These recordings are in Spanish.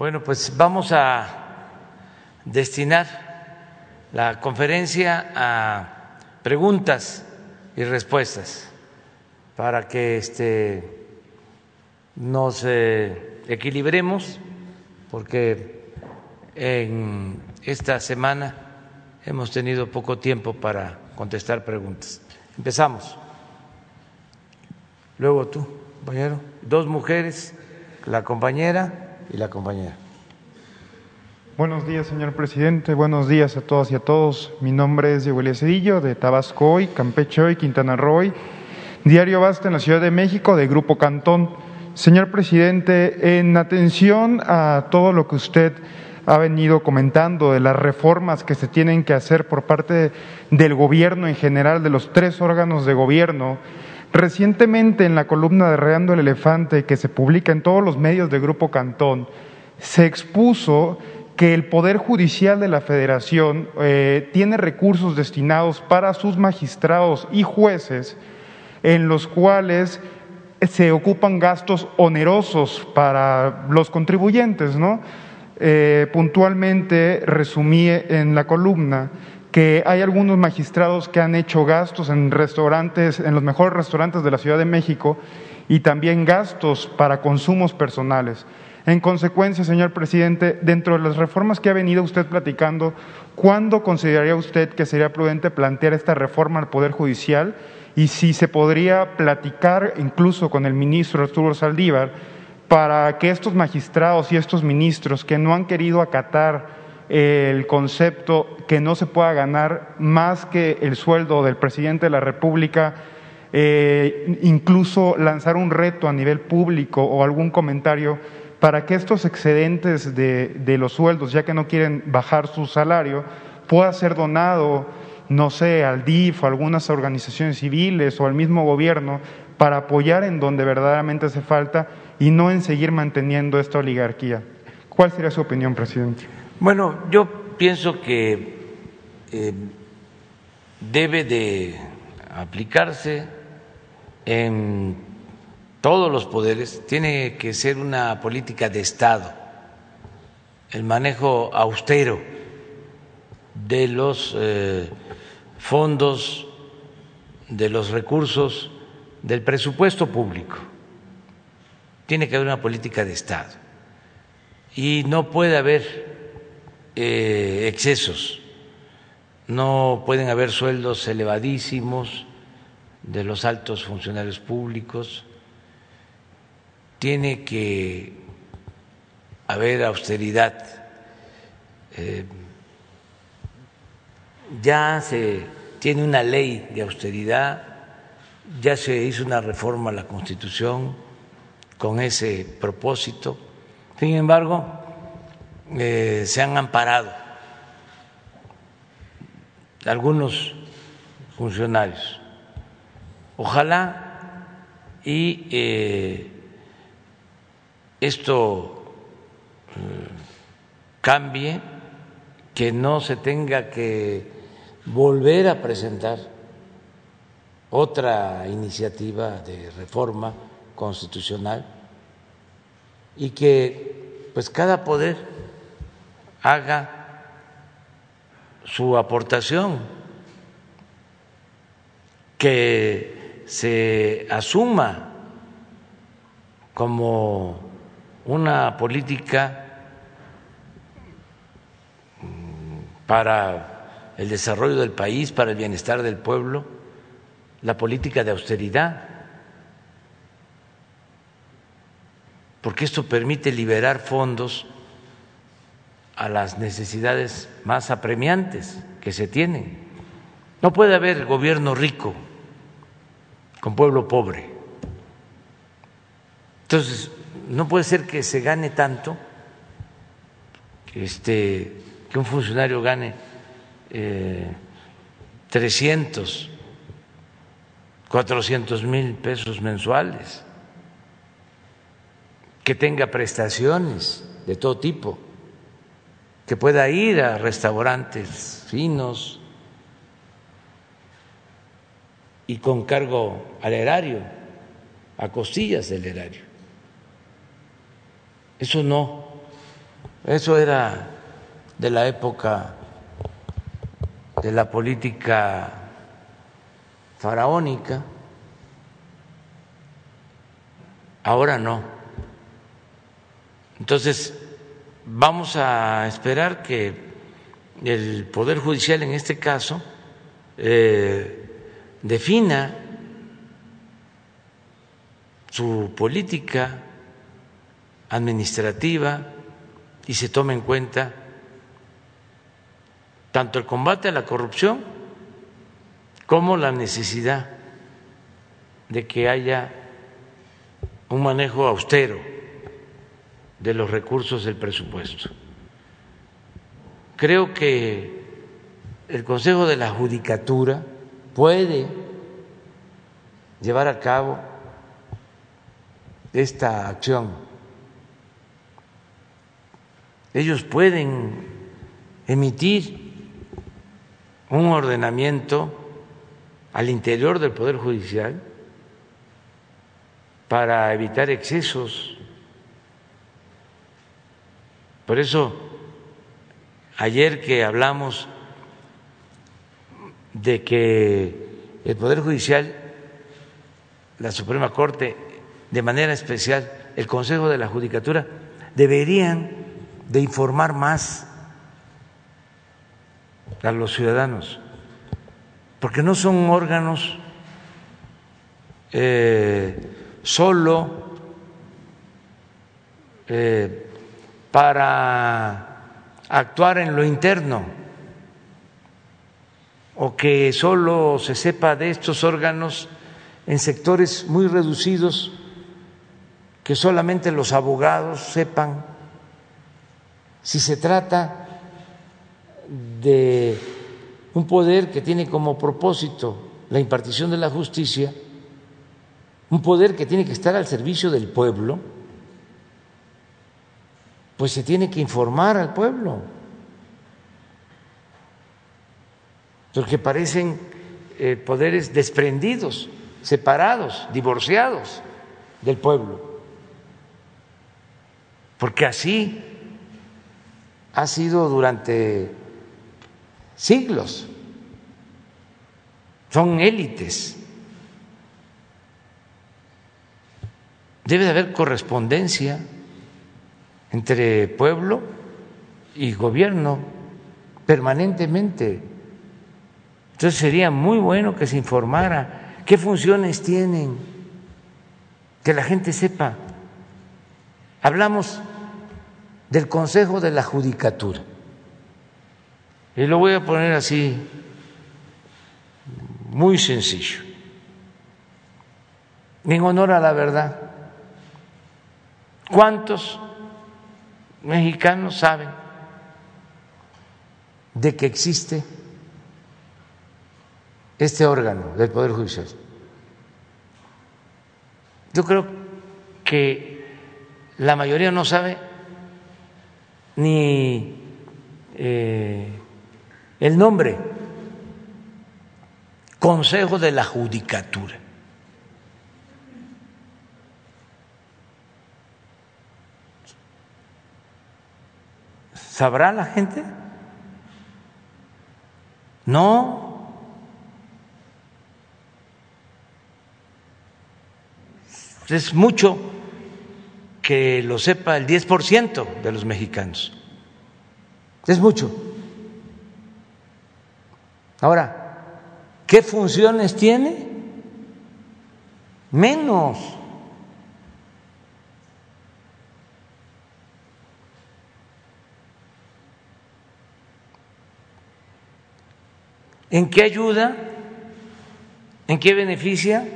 Bueno, pues vamos a destinar la conferencia a preguntas y respuestas para que este, nos eh, equilibremos, porque en esta semana hemos tenido poco tiempo para contestar preguntas. Empezamos. Luego tú, compañero. Dos mujeres, la compañera y la compañera. Buenos días, señor presidente. Buenos días a todas y a todos. Mi nombre es Diego Cedillo, de Tabasco hoy, Campeche hoy, Quintana Roo Diario Basta en la Ciudad de México, de Grupo Cantón. Señor presidente, en atención a todo lo que usted ha venido comentando de las reformas que se tienen que hacer por parte del gobierno en general, de los tres órganos de gobierno, recientemente en la columna de Reando el Elefante, que se publica en todos los medios de Grupo Cantón, se expuso que el Poder Judicial de la Federación eh, tiene recursos destinados para sus magistrados y jueces en los cuales se ocupan gastos onerosos para los contribuyentes, ¿no? Eh, puntualmente resumí en la columna que hay algunos magistrados que han hecho gastos en restaurantes, en los mejores restaurantes de la Ciudad de México y también gastos para consumos personales. En consecuencia, señor presidente, dentro de las reformas que ha venido usted platicando, ¿cuándo consideraría usted que sería prudente plantear esta reforma al Poder Judicial? Y si se podría platicar incluso con el ministro Arturo Saldívar para que estos magistrados y estos ministros que no han querido acatar el concepto que no se pueda ganar más que el sueldo del presidente de la República, eh, incluso lanzar un reto a nivel público o algún comentario para que estos excedentes de, los sueldos, ya que no quieren bajar su salario, pueda ser donado, no sé, al DIF o a algunas organizaciones civiles o al mismo gobierno para apoyar en donde verdaderamente hace falta y no en seguir manteniendo esta oligarquía. ¿Cuál sería su opinión, presidente? Bueno, yo pienso que eh, debe de aplicarse en todos los poderes, tiene que ser una política de Estado, el manejo austero de los eh, fondos, de los recursos, del presupuesto público. Tiene que haber una política de Estado y no puede haber eh, excesos, no pueden haber sueldos elevadísimos de los altos funcionarios públicos tiene que haber austeridad. Eh, ya se tiene una ley de austeridad, ya se hizo una reforma a la Constitución con ese propósito. Sin embargo, eh, se han amparado algunos funcionarios. Ojalá y eh, esto eh, cambie, que no se tenga que volver a presentar otra iniciativa de reforma constitucional y que pues cada poder haga su aportación, que se asuma como una política mm, para el desarrollo del país, para el bienestar del pueblo, la política de austeridad, porque esto permite liberar fondos a las necesidades más apremiantes que se tienen. No puede haber gobierno rico con pueblo pobre. Entonces, no puede ser que se gane tanto, este, que un funcionario gane eh, 300, 400 mil pesos mensuales, que tenga prestaciones de todo tipo, que pueda ir a restaurantes finos y con cargo al erario, a costillas del erario. Eso no Eso era de la época de la política faraónica. Ahora no. Entonces, vamos a esperar que el Poder Judicial en este caso eh, defina su política administrativa y se tome en cuenta tanto el combate a la corrupción como la necesidad de que haya un manejo austero de los recursos del presupuesto. Creo que el Consejo de la Judicatura puede llevar a cabo esta acción. Ellos pueden emitir un ordenamiento al interior del Poder Judicial para evitar excesos. Por eso, ayer que hablamos de que el Poder Judicial, la Suprema Corte, de manera especial el Consejo de la Judicatura, deberían de informar más a los ciudadanos, porque no son órganos eh, solo eh, para actuar en lo interno o que solo se sepa de estos órganos en sectores muy reducidos, que solamente los abogados sepan si se trata de un poder que tiene como propósito la impartición de la justicia, un poder que tiene que estar al servicio del pueblo, pues se tiene que informar al pueblo, porque parecen eh, poderes desprendidos, separados, divorciados del pueblo, porque así ha sido durante siglos. Son élites. Debe de haber correspondencia entre pueblo y gobierno permanentemente. Entonces sería muy bueno que se informara qué funciones tienen, que la gente sepa. Hablamos del Consejo de la Judicatura. Y lo voy a poner así, muy sencillo, en honor a la verdad. ¿Cuántos mexicanos saben de que existe este órgano del Poder Judicial? Yo creo que la mayoría no sabe ni eh, el nombre, Consejo de la Judicatura. ¿Sabrá la gente? No. Es mucho que lo sepa el 10% de los mexicanos. Es mucho. Ahora, ¿qué funciones tiene? Menos. ¿En qué ayuda? ¿En qué beneficia?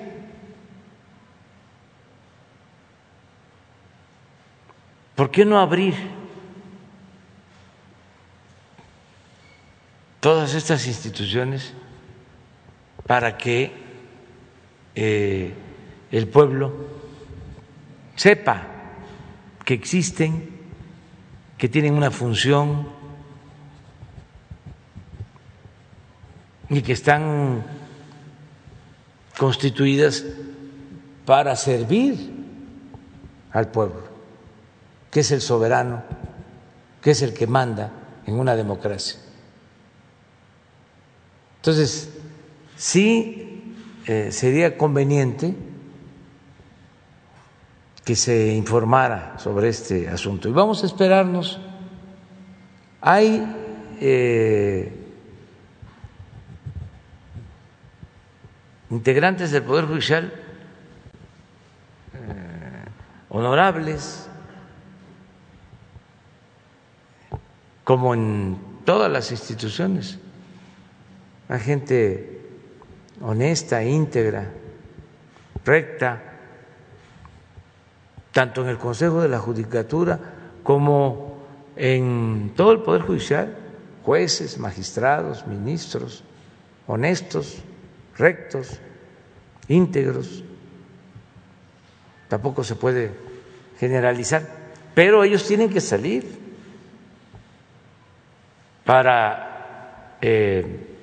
¿Por qué no abrir todas estas instituciones para que eh, el pueblo sepa que existen, que tienen una función y que están constituidas para servir al pueblo? que es el soberano, que es el que manda en una democracia. Entonces, sí eh, sería conveniente que se informara sobre este asunto. Y vamos a esperarnos. Hay eh, integrantes del Poder Judicial eh, honorables, como en todas las instituciones. Hay gente honesta, íntegra, recta tanto en el Consejo de la Judicatura como en todo el Poder Judicial, jueces, magistrados, ministros, honestos, rectos, íntegros. Tampoco se puede generalizar, pero ellos tienen que salir para eh,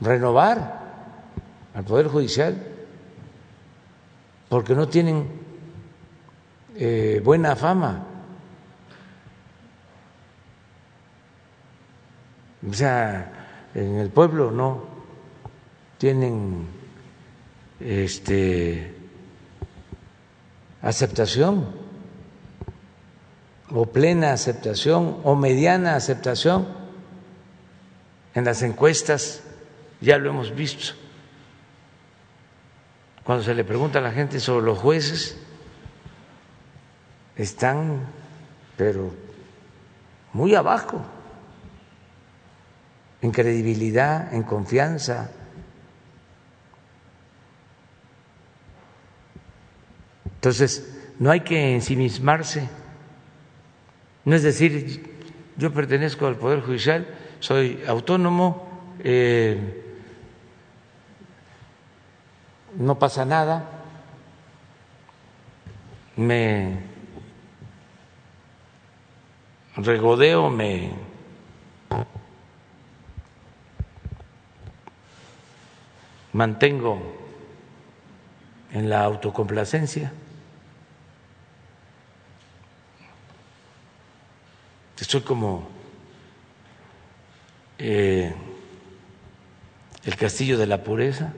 renovar al Poder Judicial, porque no tienen eh, buena fama. O sea, en el pueblo no tienen este aceptación o plena aceptación o mediana aceptación en las encuestas ya lo hemos visto cuando se le pregunta a la gente sobre los jueces están, pero muy abajo, en credibilidad, en confianza. Entonces, no hay que ensimismarse. No es decir, yo pertenezco al Poder Judicial, soy autónomo, eh, no pasa nada, me regodeo, me mantengo en la autocomplacencia. Estoy como eh, el castillo de la pureza,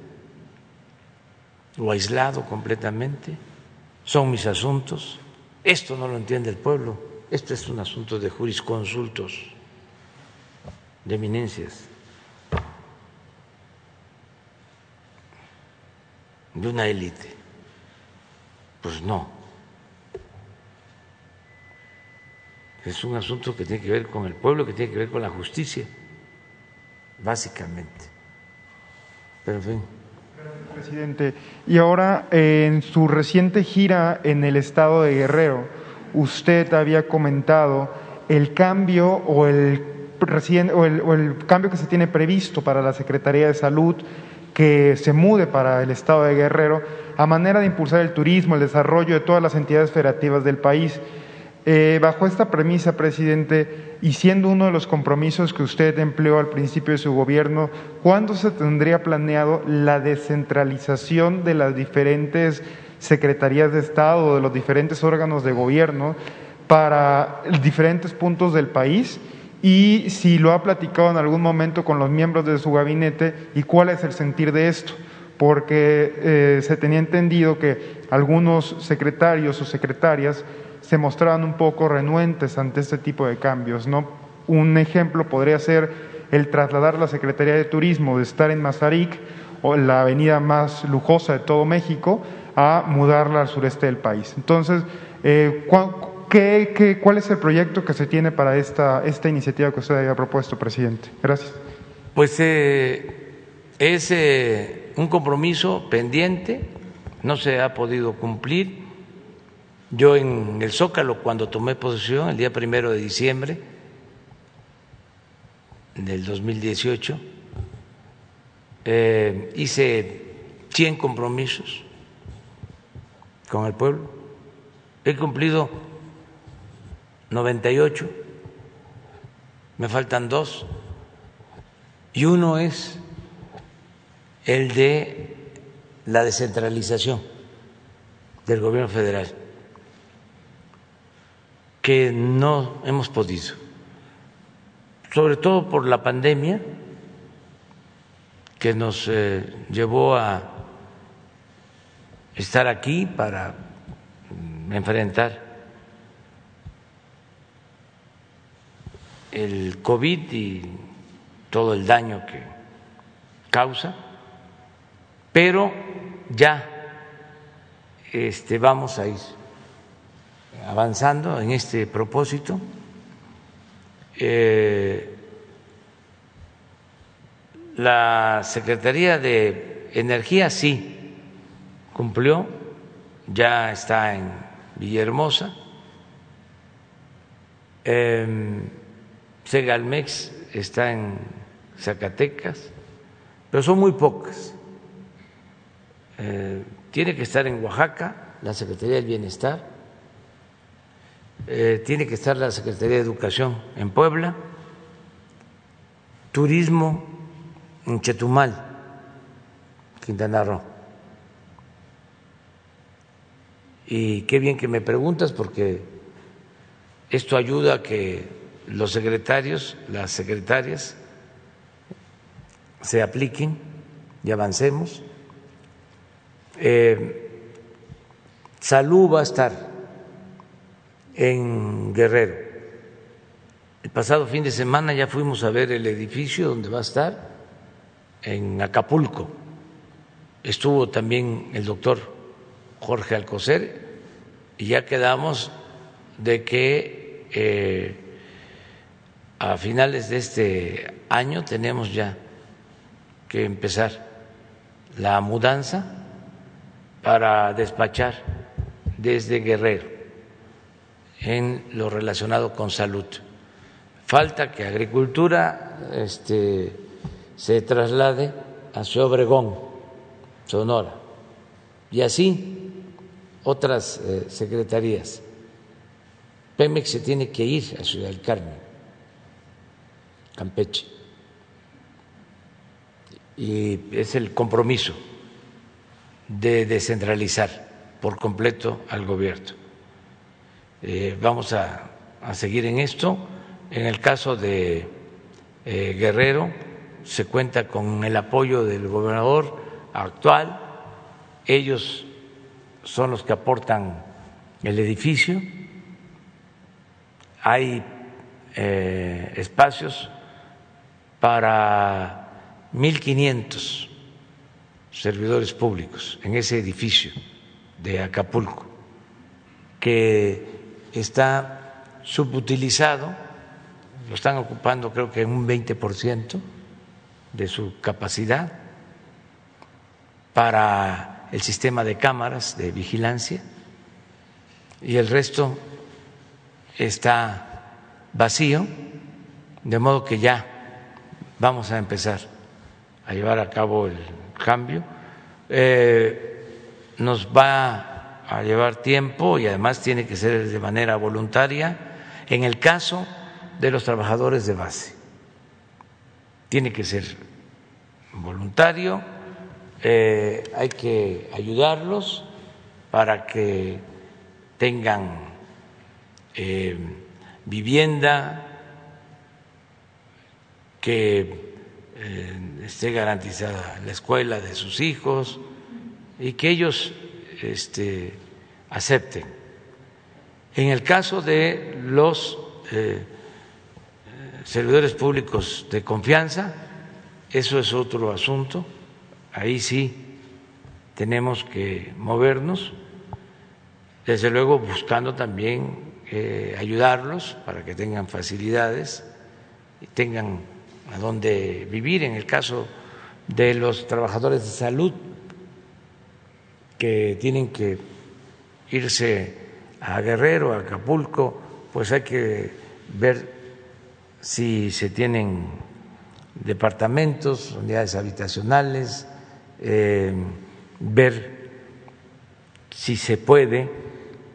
o aislado completamente. Son mis asuntos. Esto no lo entiende el pueblo. Esto es un asunto de jurisconsultos, de eminencias, de una élite. Pues no. Es un asunto que tiene que ver con el pueblo, que tiene que ver con la justicia, básicamente. Pero en fin. Presidente. Y ahora, en su reciente gira en el estado de Guerrero, usted había comentado el cambio o el, o el, cambio que se tiene previsto para la Secretaría de Salud que se mude para el estado de Guerrero a manera de impulsar el turismo, el desarrollo de todas las entidades federativas del país. Eh, bajo esta premisa, presidente, y siendo uno de los compromisos que usted empleó al principio de su gobierno, ¿cuándo se tendría planeado la descentralización de las diferentes secretarías de Estado de los diferentes órganos de gobierno para diferentes puntos del país y si lo ha platicado en algún momento con los miembros de su gabinete y cuál es el sentir de esto, porque eh, se tenía entendido que algunos secretarios o secretarias se mostraban un poco renuentes ante este tipo de cambios. ¿no? Un ejemplo podría ser el trasladar la Secretaría de Turismo de estar en Mazarik, o la avenida más lujosa de todo México, a mudarla al sureste del país. Entonces, eh, cuál es el proyecto que se tiene para esta, esta iniciativa que usted haya propuesto, presidente? Gracias. Pues eh, es eh, un compromiso pendiente, no se ha podido cumplir. Yo en el Zócalo, cuando tomé posesión, el día primero de diciembre del 2018, hice 100 compromisos con el pueblo. He cumplido 98, me faltan dos, y uno es el de la descentralización del gobierno federal, que no hemos podido. Sobre todo por la pandemia que nos eh, llevó a estar aquí para enfrentar el COVID y todo el daño que causa, pero ya este, vamos a ir avanzando en este propósito. Eh, la Secretaría de Energía sí cumplió, ya está en Villahermosa. Eh, Segalmex está en Zacatecas, pero son muy pocas. Eh, tiene que estar en Oaxaca la Secretaría del Bienestar, eh, tiene que estar la Secretaría de Educación en Puebla, Turismo en Chetumal, Quintana Roo. Y qué bien que me preguntas porque esto ayuda a que los secretarios, las secretarias, se apliquen y avancemos. Eh, salud va a estar en Guerrero. El pasado fin de semana ya fuimos a ver el edificio donde va a estar en Acapulco. Estuvo también el doctor Jorge Alcocer y ya quedamos de que eh, a finales de este año tenemos ya que empezar la mudanza para despachar desde Guerrero en lo relacionado con salud. Falta que Agricultura este, se traslade a Ciudad Obregón, Sonora, y así otras eh, secretarías. Pemex se tiene que ir a Ciudad del Carmen, Campeche, y es el compromiso de descentralizar por completo al gobierno. Eh, vamos a, seguir en esto. En el caso de eh, Guerrero, se cuenta con el apoyo del gobernador actual, ellos son los que aportan el edificio, hay eh, espacios para 1.500 servidores públicos en ese edificio de Acapulco, que está subutilizado, lo están ocupando creo que un 20 por ciento de su capacidad para el sistema de cámaras de vigilancia y el resto está vacío, de modo que ya vamos a empezar a llevar a cabo el cambio. Eh, nos va a llevar tiempo y además tiene que ser de manera voluntaria en el caso de los trabajadores de base. Tiene que ser voluntario, eh, hay que ayudarlos para que tengan eh, vivienda, que eh, esté garantizada la escuela de sus hijos y que ellos este, acepten. En el caso de los servidores públicos de confianza, eso es otro asunto, ahí sí tenemos que movernos, desde luego buscando también eh, ayudarlos para que tengan facilidades y tengan a dónde vivir. En el caso de los trabajadores de salud que tienen que irse a Guerrero, a Acapulco, pues hay que ver si se tienen departamentos, unidades habitacionales, eh, ver si se puede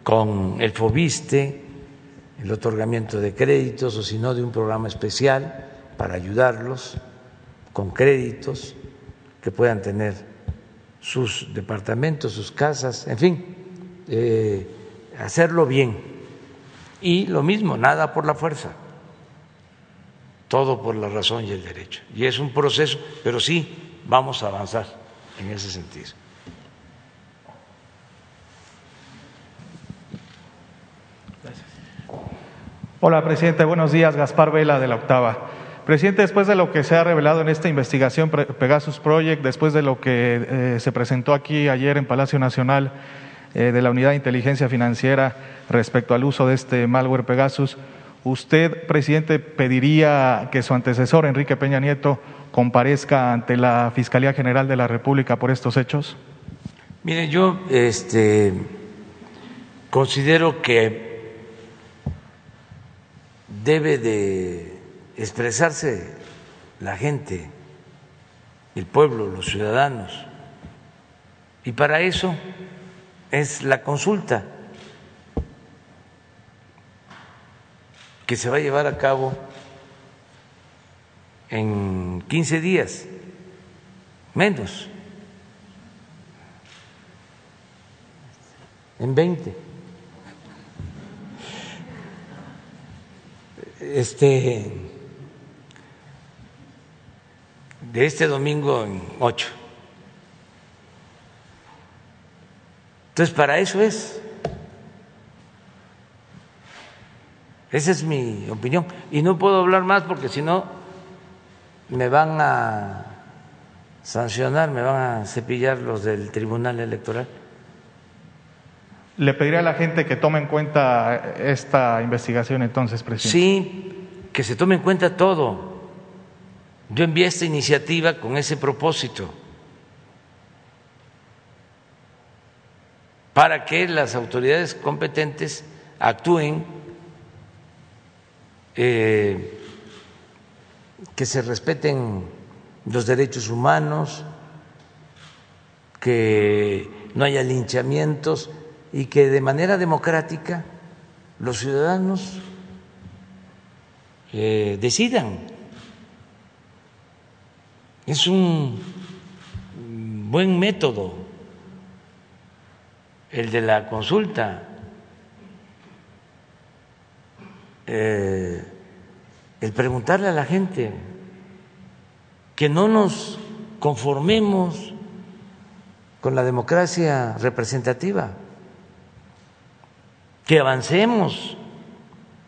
con el FOBISTE, el otorgamiento de créditos o si no de un programa especial para ayudarlos con créditos que puedan tener sus departamentos, sus casas, en fin, eh, hacerlo bien. Y lo mismo, nada por la fuerza todo por la razón y el derecho. Y es un proceso, pero sí vamos a avanzar en ese sentido. Hola, presidente. Buenos días. Gaspar Vela de la Octava. Presidente, después de lo que se ha revelado en esta investigación Pegasus Project, después de lo que eh, se presentó aquí ayer en Palacio Nacional eh, de la Unidad de Inteligencia Financiera respecto al uso de este malware Pegasus, ¿usted, presidente, pediría que su antecesor, Enrique Peña Nieto, comparezca ante la Fiscalía General de la República por estos hechos? Mire, yo este, considero que debe de expresarse la gente, el pueblo, los ciudadanos. Y para eso es la consulta que se va a llevar a cabo en 15 días, menos, en 20. Este, de este domingo en ocho. Entonces, para eso es. Esa es mi opinión. Y no puedo hablar más porque si no me van a sancionar, me van a cepillar los del Tribunal Electoral. Le pediría a la gente que tome en cuenta esta investigación entonces, presidente. Sí, que se tome en cuenta todo. Yo envié esta iniciativa con ese propósito, para que las autoridades competentes actúen, eh, que se respeten los derechos humanos, que no haya linchamientos y que de manera democrática los ciudadanos eh, decidan. Es un buen método el de la consulta, eh, el preguntarle a la gente que no nos conformemos con la democracia representativa que avancemos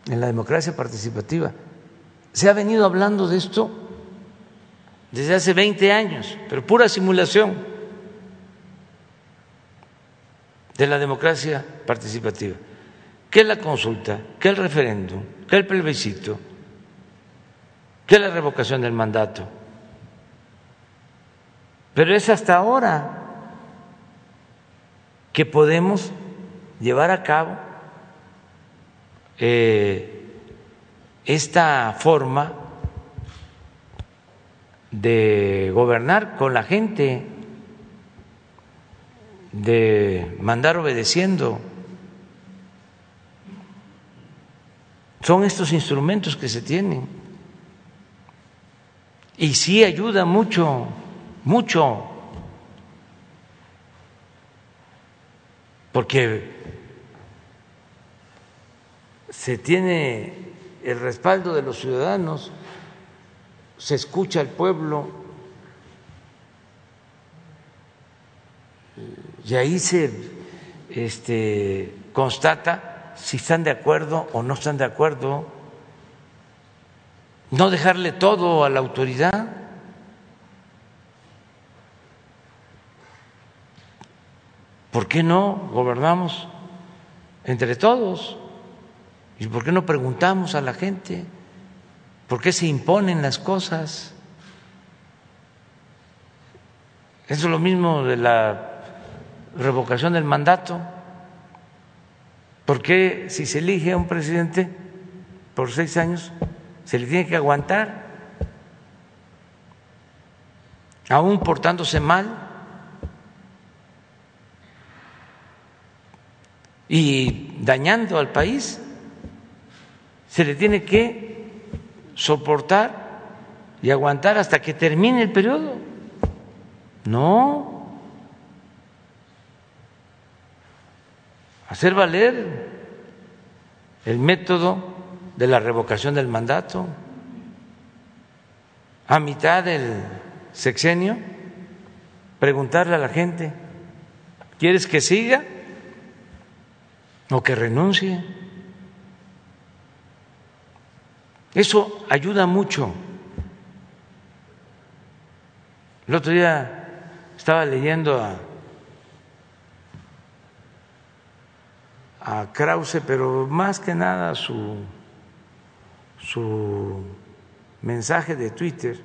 en la democracia participativa. Se ha venido hablando de esto desde hace 20 años, pero pura simulación de la democracia participativa. ¿Qué es la consulta? ¿Qué es el referéndum? ¿Qué es el plebiscito? ¿Qué es la revocación del mandato? Pero es hasta ahora que podemos llevar a cabo eh, esta forma de gobernar con la gente, de mandar obedeciendo. Son estos instrumentos que se tienen. Y sí ayuda mucho, mucho, porque se tiene el respaldo de los ciudadanos, se escucha al pueblo y ahí se este, constata si están de acuerdo o no están de acuerdo, no dejarle todo a la autoridad. ¿Por qué no gobernamos entre todos? ¿Y por qué no preguntamos a la gente? ¿Por qué se imponen las cosas? Eso es lo mismo de la revocación del mandato. ¿Por qué si se elige a un presidente por seis años se le tiene que aguantar? Aún portándose mal. Y dañando al país se le tiene que soportar y aguantar hasta que termine el periodo. No. Hacer valer el método de la revocación del mandato. a mitad del sexenio, preguntarle a la gente, ¿quieres que siga o que renuncie? Eso ayuda mucho. El otro día estaba leyendo a, Krause, pero más que nada su, su mensaje de Twitter,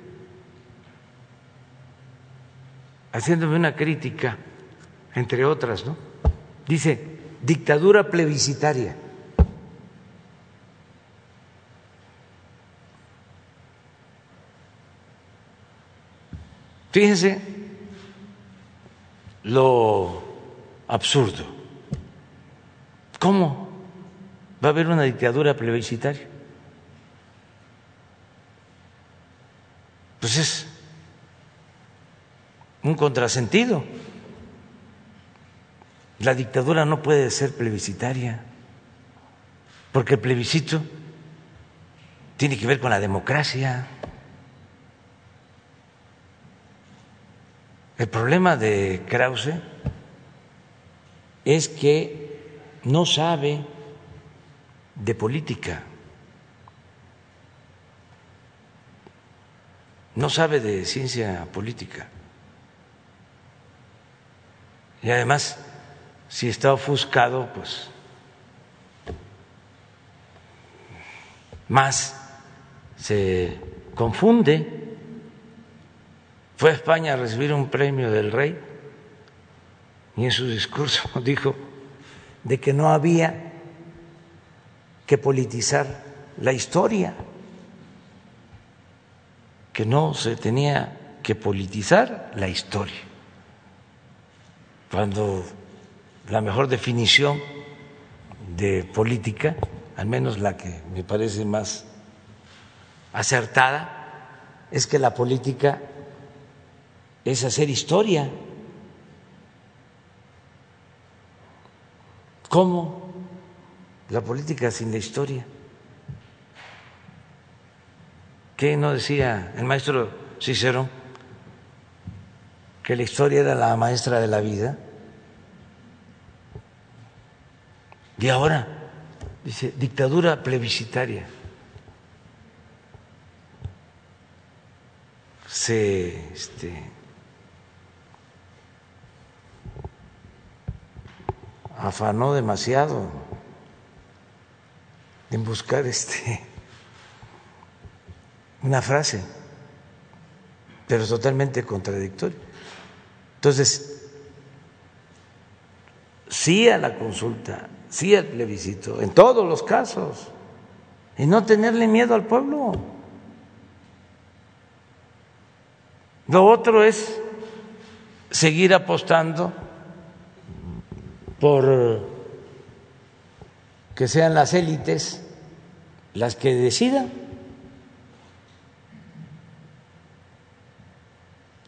haciéndome una crítica, entre otras, ¿no? Dice, dictadura plebiscitaria. Fíjense lo absurdo. ¿Cómo va a haber una dictadura plebiscitaria? Pues es un contrasentido. La dictadura no puede ser plebiscitaria, porque el plebiscito tiene que ver con la democracia. El problema de Krause es que no sabe de política, no sabe de ciencia política. Y además, si está ofuscado, pues más se confunde fue a España a recibir un premio del rey y en su discurso dijo de que no había que politizar la historia, que no se tenía que politizar la historia, cuando la mejor definición de política, al menos la que me parece más acertada, es que la política es hacer historia. ¿Cómo la política sin la historia? ¿Qué no decía el maestro Cicero? Que la historia era la maestra de la vida. Y ahora, dice, dictadura plebiscitaria. Se este, afanó demasiado en buscar este una frase, pero totalmente contradictoria. Entonces, sí a la consulta, sí al plebiscito, en todos los casos, y no tenerle miedo al pueblo. Lo otro es seguir apostando por que sean las élites las que decidan,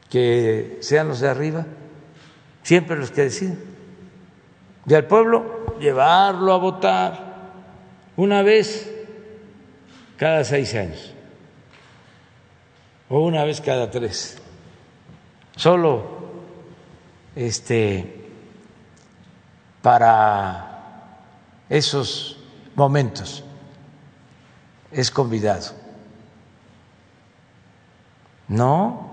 que sean los de arriba, siempre los que deciden. Y al pueblo llevarlo a votar una vez cada seis años o una vez cada tres. Solo este para esos momentos. Es convidado. No,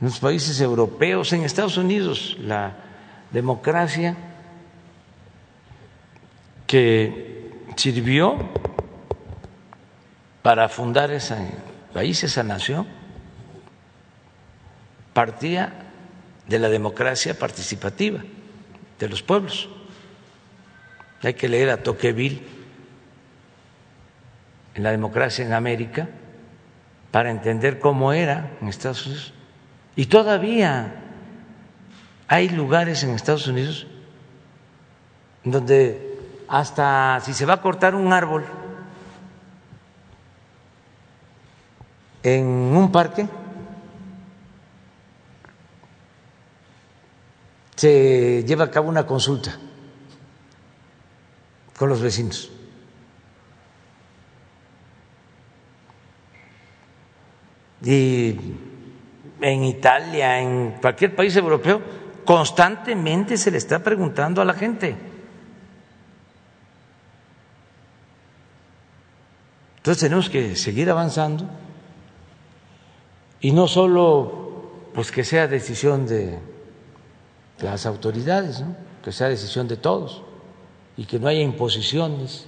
en los países europeos, en Estados Unidos, la democracia que sirvió para fundar ese país, esa nación, partía de la democracia participativa de los pueblos. Hay que leer a Tocqueville en la democracia en América para entender cómo era en Estados Unidos. Y todavía hay lugares en Estados Unidos donde hasta si se va a cortar un árbol en un parque, se lleva a cabo una consulta con los vecinos. y en Italia, en cualquier país europeo, constantemente se le está preguntando a la gente. Entonces tenemos que seguir avanzando y no solo pues que sea decisión de las autoridades, que sea decisión de todos y que no haya imposiciones.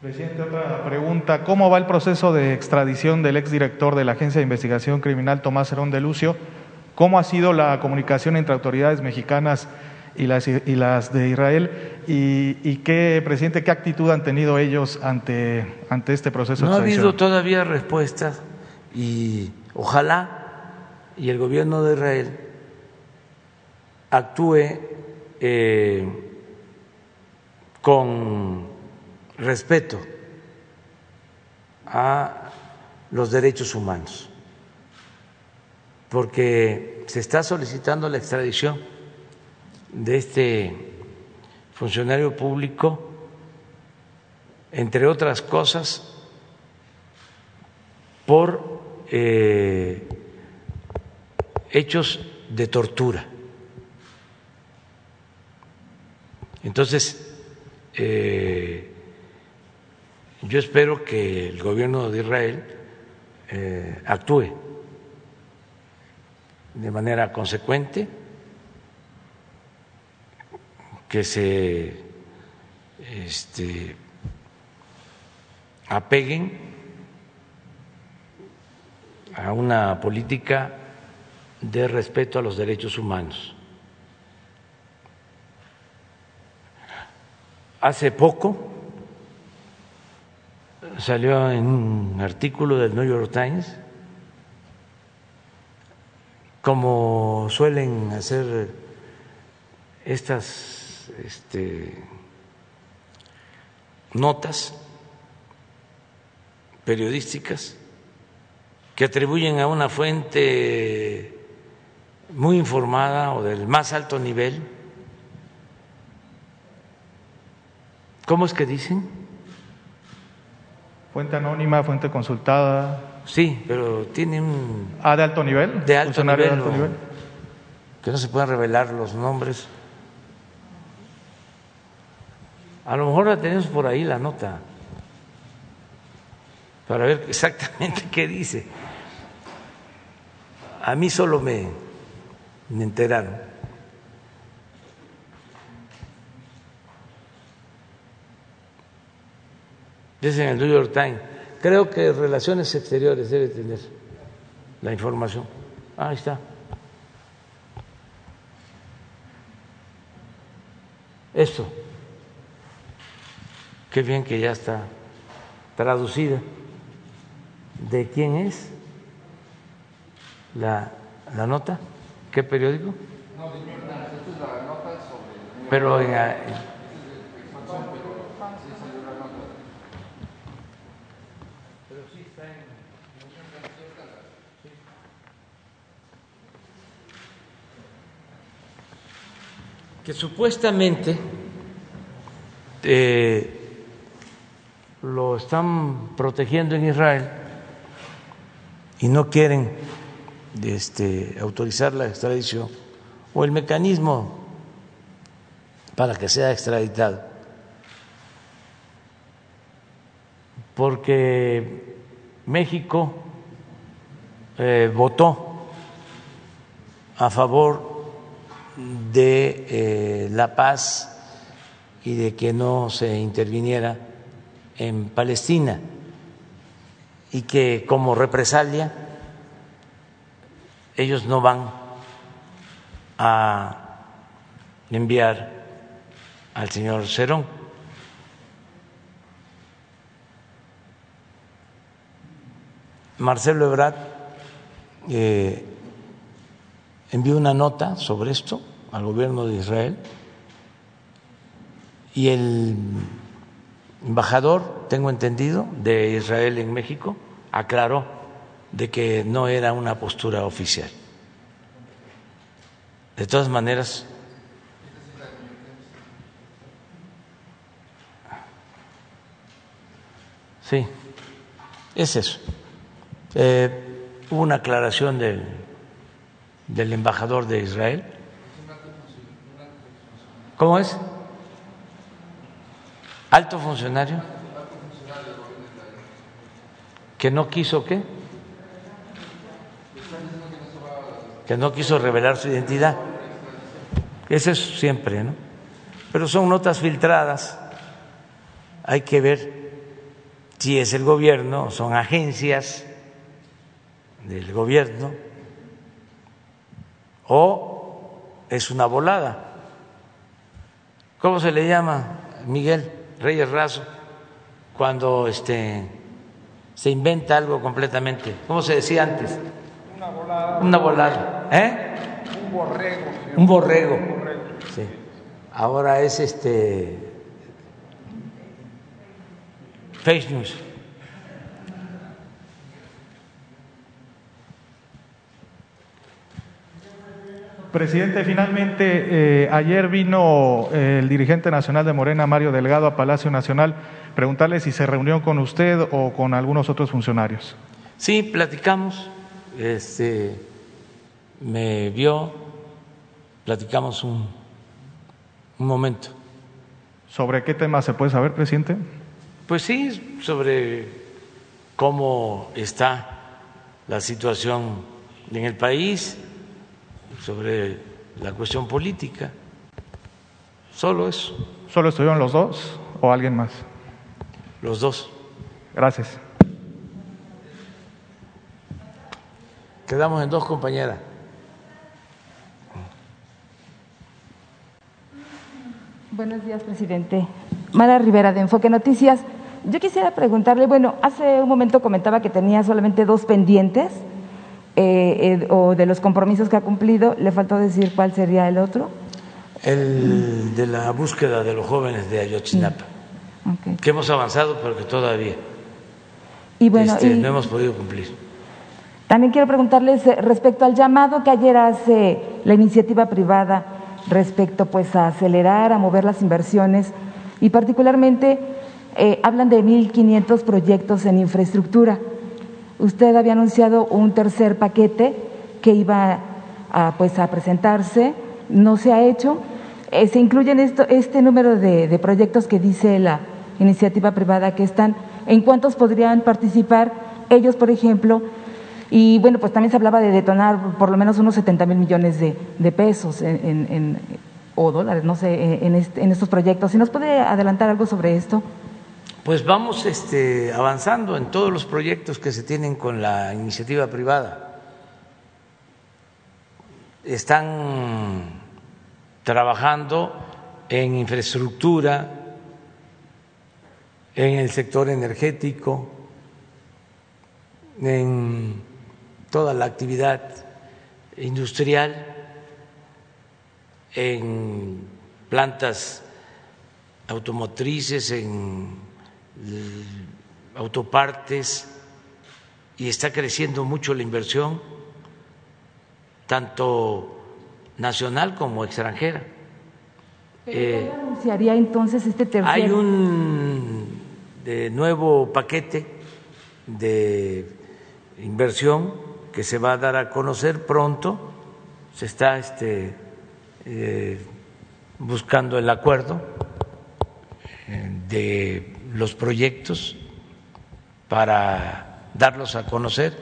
Presidente, otra pregunta. ¿Cómo va el proceso de extradición del exdirector de la Agencia de Investigación Criminal, Tomás Herón de Lucio? ¿Cómo ha sido la comunicación entre autoridades mexicanas y las, y las de Israel? ¿Y, qué, presidente, qué actitud han tenido ellos ante, ante este proceso? No ha habido todavía respuestas y ojalá y el gobierno de Israel actúe eh, con respeto a los derechos humanos, porque se está solicitando la extradición de este funcionario público, entre otras cosas, por eh, hechos de tortura. Entonces, eh, yo espero que el gobierno de Israel eh, actúe de manera consecuente, que se este, apeguen a una política de respeto a los derechos humanos. Hace poco salió en un artículo del New York Times, como suelen hacer estas este, notas periodísticas que atribuyen a una fuente muy informada o del más alto nivel. ¿Cómo es que dicen? Fuente anónima, fuente consultada. Sí, pero tiene un... Ah, de alto nivel. De alto, nivel, de alto nivel. Que no se puedan revelar los nombres. A lo mejor la tenemos por ahí la nota para ver exactamente qué dice. A mí solo me, me enteraron. Es en el New York Times. Creo que Relaciones Exteriores debe tener la información. Ah, ahí está. Esto. Qué bien que ya está traducida. ¿De quién es la, la nota? ¿Qué periódico? No. Esta es la nota sobre. Pero en, que supuestamente eh, lo están protegiendo en Israel y no quieren este, autorizar la extradición o el mecanismo para que sea extraditado. Porque México eh, votó a favor de eh, la paz y de que no se interviniera en Palestina y que como represalia ellos no van a enviar al señor Cerón. Marcelo Ebrard eh, envió una nota sobre esto al gobierno de Israel y el embajador, tengo entendido, de Israel en México aclaró de que no era una postura oficial. De todas maneras, sí, es eso. Eh, hubo una aclaración del, del embajador de Israel. ¿Cómo es? Alto funcionario. ¿Que no quiso qué? Que no quiso revelar su identidad. Ese es siempre, ¿no? Pero son notas filtradas. Hay que ver si es el gobierno, son agencias del gobierno o es una volada. ¿Cómo se le llama, Miguel Reyes Razo, cuando este, se inventa algo completamente? ¿Cómo se decía antes? Una volada. Una volada. ¿Eh? Un borrego. Un borrego. Sí. Ahora es este fake news. Presidente, finalmente, eh, ayer vino eh, el dirigente nacional de Morena, Mario Delgado, a Palacio Nacional, preguntarle si se reunió con usted o con algunos otros funcionarios. Sí, platicamos, este, me vio, platicamos un, un momento. ¿Sobre qué tema se puede saber, presidente? Pues sí, sobre cómo está la situación en el país, sobre la cuestión política. Solo eso, ¿Solo estuvieron los dos o alguien más? los dos. Gracias. Quedamos en dos compañeras. Buenos días, presidente. Mara Rivera, de Enfoque Noticias. Yo quisiera preguntarle, bueno, hace un momento comentaba que tenía solamente dos pendientes, eh, eh, o de los compromisos que ha cumplido, le faltó decir cuál sería el otro. El de la búsqueda de los jóvenes de Ayotzinapa, que hemos avanzado, pero que todavía Y bueno, este, y no hemos podido cumplir. también quiero preguntarles eh, respecto al llamado que ayer hace la iniciativa privada respecto pues a acelerar, a mover las inversiones y particularmente eh, hablan de 1.500 proyectos en infraestructura. Usted había anunciado un tercer paquete que iba a, pues, a presentarse, no se ha hecho. Eh, se incluyen este número de, de proyectos que dice la iniciativa privada que están, ¿en cuántos podrían participar ellos, por ejemplo? Y bueno, pues también se hablaba de detonar por lo menos unos 70 mil millones de, pesos en- o dólares, no sé, en, este- en estos proyectos. ¿Si nos puede adelantar algo sobre esto? Pues vamos este, avanzando en todos los proyectos que se tienen con la iniciativa privada. Están trabajando en infraestructura, en el sector energético, en toda la actividad industrial, en plantas automotrices, en autopartes, y está creciendo mucho la inversión, tanto nacional como extranjera. Eh, ¿Cuándo anunciaría entonces este tercer? hay un de nuevo paquete de inversión que se va a dar a conocer pronto. Se está este, eh, buscando el acuerdo eh, de los proyectos para darlos a conocer,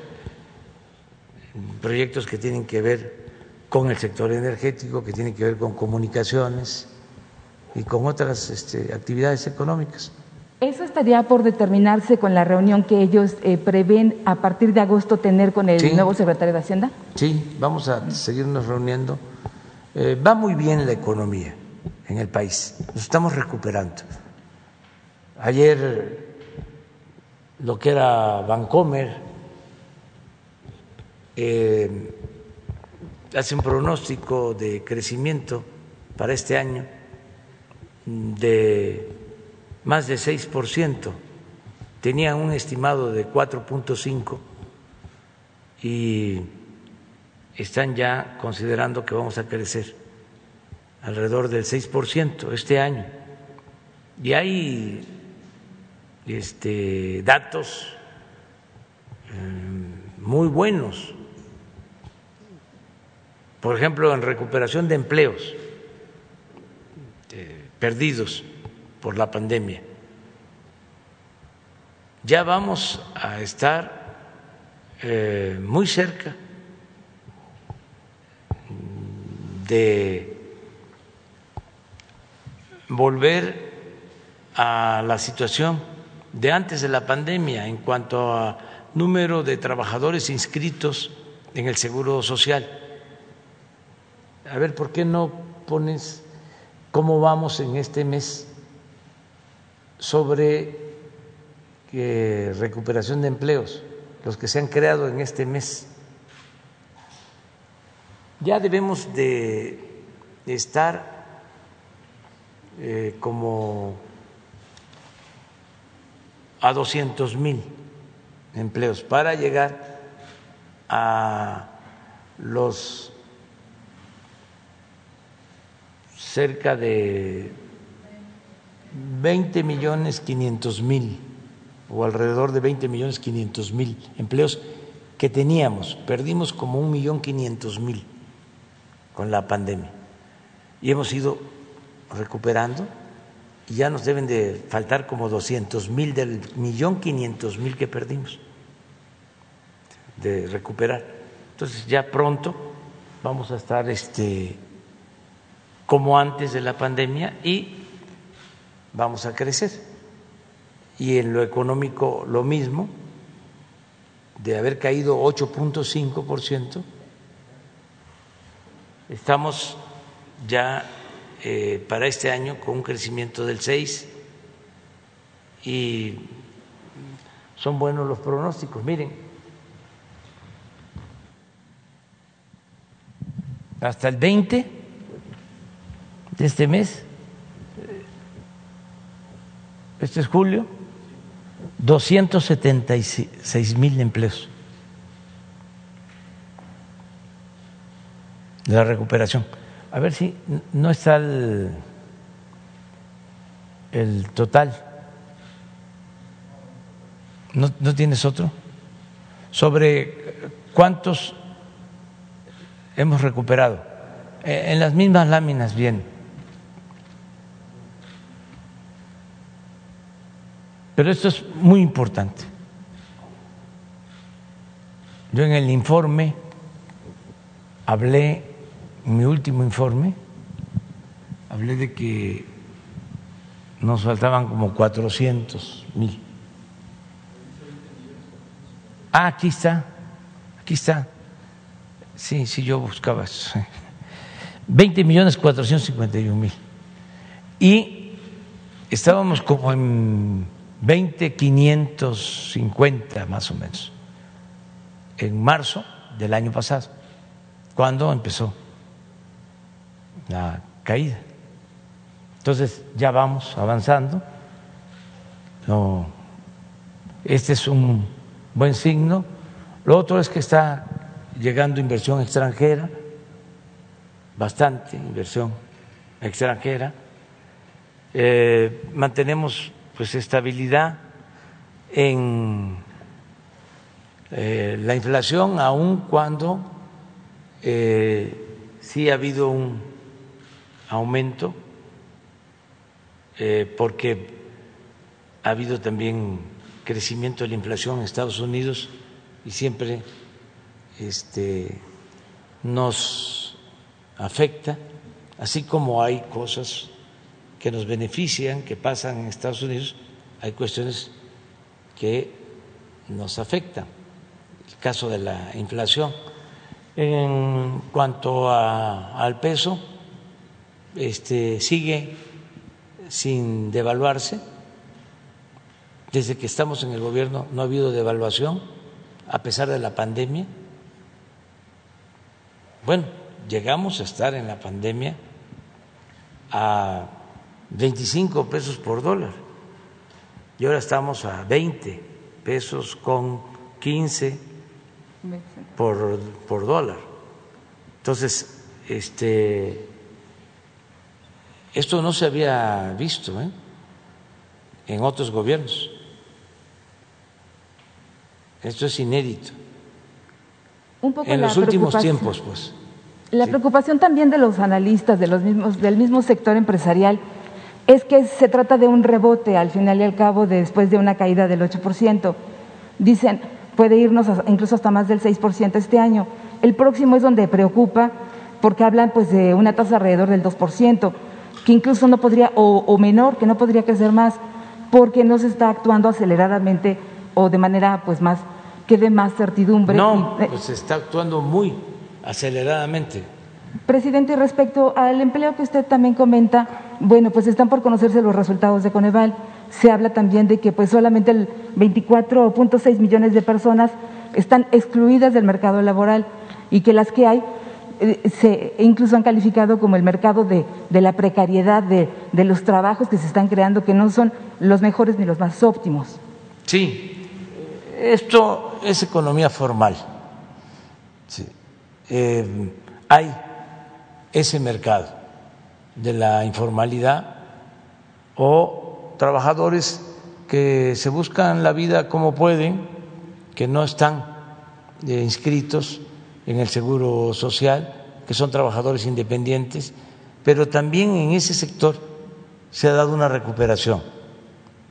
proyectos que tienen que ver con el sector energético, que tienen que ver con comunicaciones y con otras este, actividades económicas. Eso estaría por determinarse con la reunión que ellos eh, prevén a partir de agosto tener con el Sí. nuevo secretario de Hacienda. Sí, vamos a seguirnos reuniendo. Eh, va muy bien la economía en el país, nos estamos recuperando. Ayer lo que era Vancomer eh, hace un pronóstico de crecimiento para este año de más de 6%. Tenían un estimado de 4.5 y están ya considerando que vamos a crecer alrededor del 6% este año. Y hay este, datos eh, muy buenos. Por ejemplo, en recuperación de empleos eh, perdidos por la pandemia. Ya vamos a estar eh, muy cerca de volver a la situación de antes de la pandemia en cuanto a número de trabajadores inscritos en el Seguro Social. A ver, ¿por qué no pones cómo vamos en este mes sobre eh, recuperación de empleos, los que se han creado en este mes? Ya debemos de estar eh, como a 200 mil empleos para llegar a los cerca de 20 millones 500 mil o alrededor de 20 millones 500 mil empleos que teníamos. Perdimos como un millón 500 mil con la pandemia y hemos ido recuperando y ya nos deben de faltar como 200 mil del millón 500 mil que perdimos de recuperar. Entonces ya pronto vamos a estar este, como antes de la pandemia y vamos a crecer. Y en lo económico lo mismo, de haber caído 8.5%, estamos ya eh, para este año con un crecimiento del 6 y son buenos los pronósticos. Miren, hasta el 20 de este mes, este es julio, 276 mil empleos. la recuperación. A ver si no está el, el total. ¿No, ¿No tienes otro? Sobre cuántos hemos recuperado. En las mismas láminas bien. Pero esto es muy importante. Yo en el informe hablé en mi último informe hablé de que nos faltaban como 400 mil. Ah, aquí está, aquí está. Sí, sí, yo buscaba eso. 20 millones 451 mil. Y estábamos como en 20 550 más o menos, en marzo del año pasado, cuando empezó la caída. Entonces ya vamos avanzando. No, este es un buen signo. Lo otro es que está llegando inversión extranjera, bastante inversión extranjera. Eh, mantenemos pues estabilidad en eh, la inflación, aun cuando eh, sí ha habido un aumento eh, porque ha habido también crecimiento de la inflación en Estados Unidos y siempre este, nos afecta, así como hay cosas que nos benefician, que pasan en Estados Unidos, hay cuestiones que nos afectan. El caso de la inflación. En cuanto al peso, este, sigue sin devaluarse. Desde que estamos en el gobierno no ha habido devaluación, a pesar de la pandemia. Bueno, llegamos a estar en la pandemia a 25 pesos por dólar y ahora estamos a 20 pesos con 15 por, por dólar. Entonces, este esto no se había visto ¿eh? en otros gobiernos. Esto es inédito. Un poco en los últimos tiempos, pues. La preocupación también de los analistas de los mismos, del mismo sector empresarial es que se trata de un rebote al final y al cabo de- después de una caída del 8%. Dicen, puede irnos a- incluso hasta más del 6% este año. El próximo es donde preocupa porque hablan pues de una tasa alrededor del 2%, que incluso no podría, o, o menor, que no podría crecer más, porque no se está actuando aceleradamente o de manera pues más, que dé más certidumbre. No, y- eh, pues se está actuando muy aceleradamente. Presidente, respecto al empleo que usted también comenta, bueno, pues están por conocerse los resultados de Coneval. Se habla también de que pues solamente el 24.6 millones de personas están excluidas del mercado laboral y que las que hay se incluso han calificado como el mercado de, de la precariedad de, de los trabajos que se están creando, que no son los mejores ni los más óptimos. Sí, esto es economía formal. Sí. Eh, hay ese mercado de la informalidad o trabajadores que se buscan la vida como pueden, que no están eh, inscritos en el seguro social, que son trabajadores independientes, pero también en ese sector se ha dado una recuperación.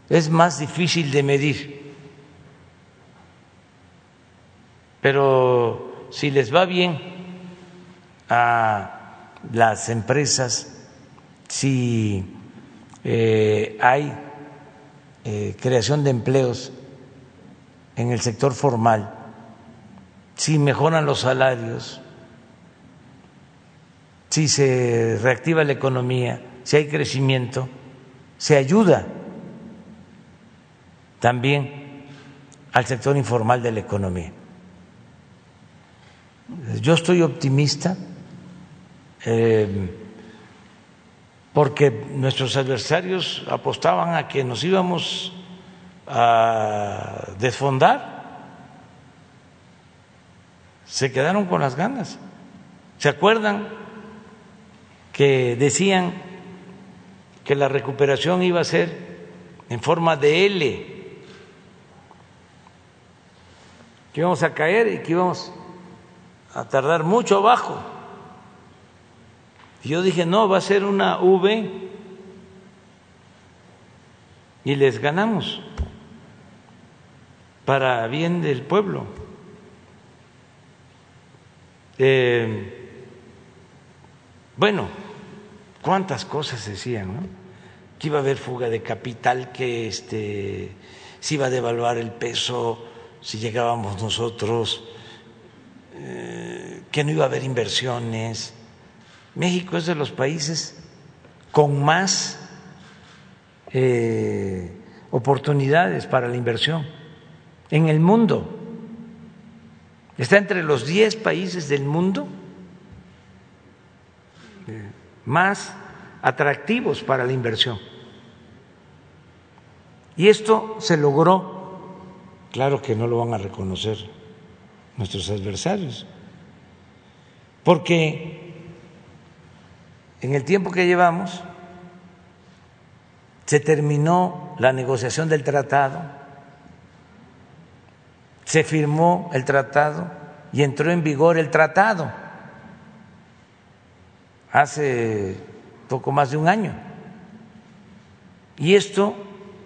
Es más difícil de medir, pero si les va bien a las empresas, si eh, hay eh, creación de empleos en el sector formal, si mejoran los salarios, si se reactiva la economía, si hay crecimiento, se ayuda también al sector informal de la economía. Yo estoy optimista eh, porque nuestros adversarios apostaban a que nos íbamos a desfondar. Se quedaron con las ganas. ¿Se acuerdan que decían que la recuperación iba a ser en forma de L, que íbamos a caer y que íbamos a tardar mucho abajo? Y yo dije, no, va a ser una V y les ganamos para bien del pueblo. Eh, bueno, cuántas cosas decían, ¿no? Que iba a haber fuga de capital, que este, se iba a devaluar el peso si llegábamos nosotros, eh, que no iba a haber inversiones. México es de los países con más eh, oportunidades para la inversión en el mundo. Está entre los 10 países del mundo más atractivos para la inversión. Y esto se logró, claro que no lo van a reconocer nuestros adversarios, porque en el tiempo que llevamos se terminó la negociación del tratado, se firmó el tratado y entró en vigor el tratado hace poco más de un año. Y esto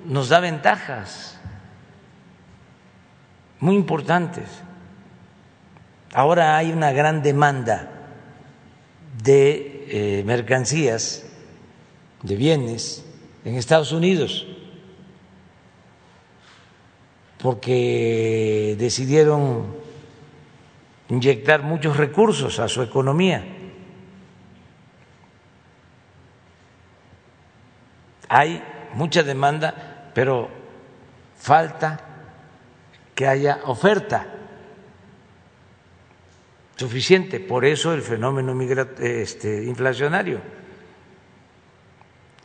nos da ventajas muy importantes. Ahora hay una gran demanda de eh, mercancías, de bienes en Estados Unidos, porque decidieron inyectar muchos recursos a su economía. Hay mucha demanda, pero falta que haya oferta suficiente. Por eso el fenómeno este, inflacionario.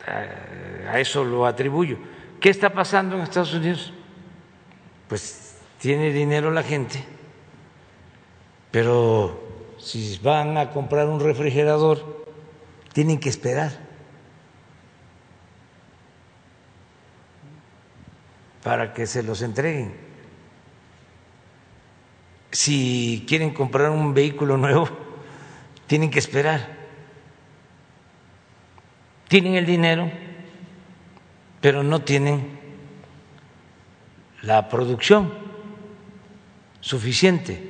Eh, A eso lo atribuyo. ¿Qué está pasando en Estados Unidos? Pues tiene dinero la gente, pero si van a comprar un refrigerador, tienen que esperar para que se los entreguen. si quieren comprar un vehículo nuevo, tienen que esperar. Tienen el dinero, pero no tienen la producción suficiente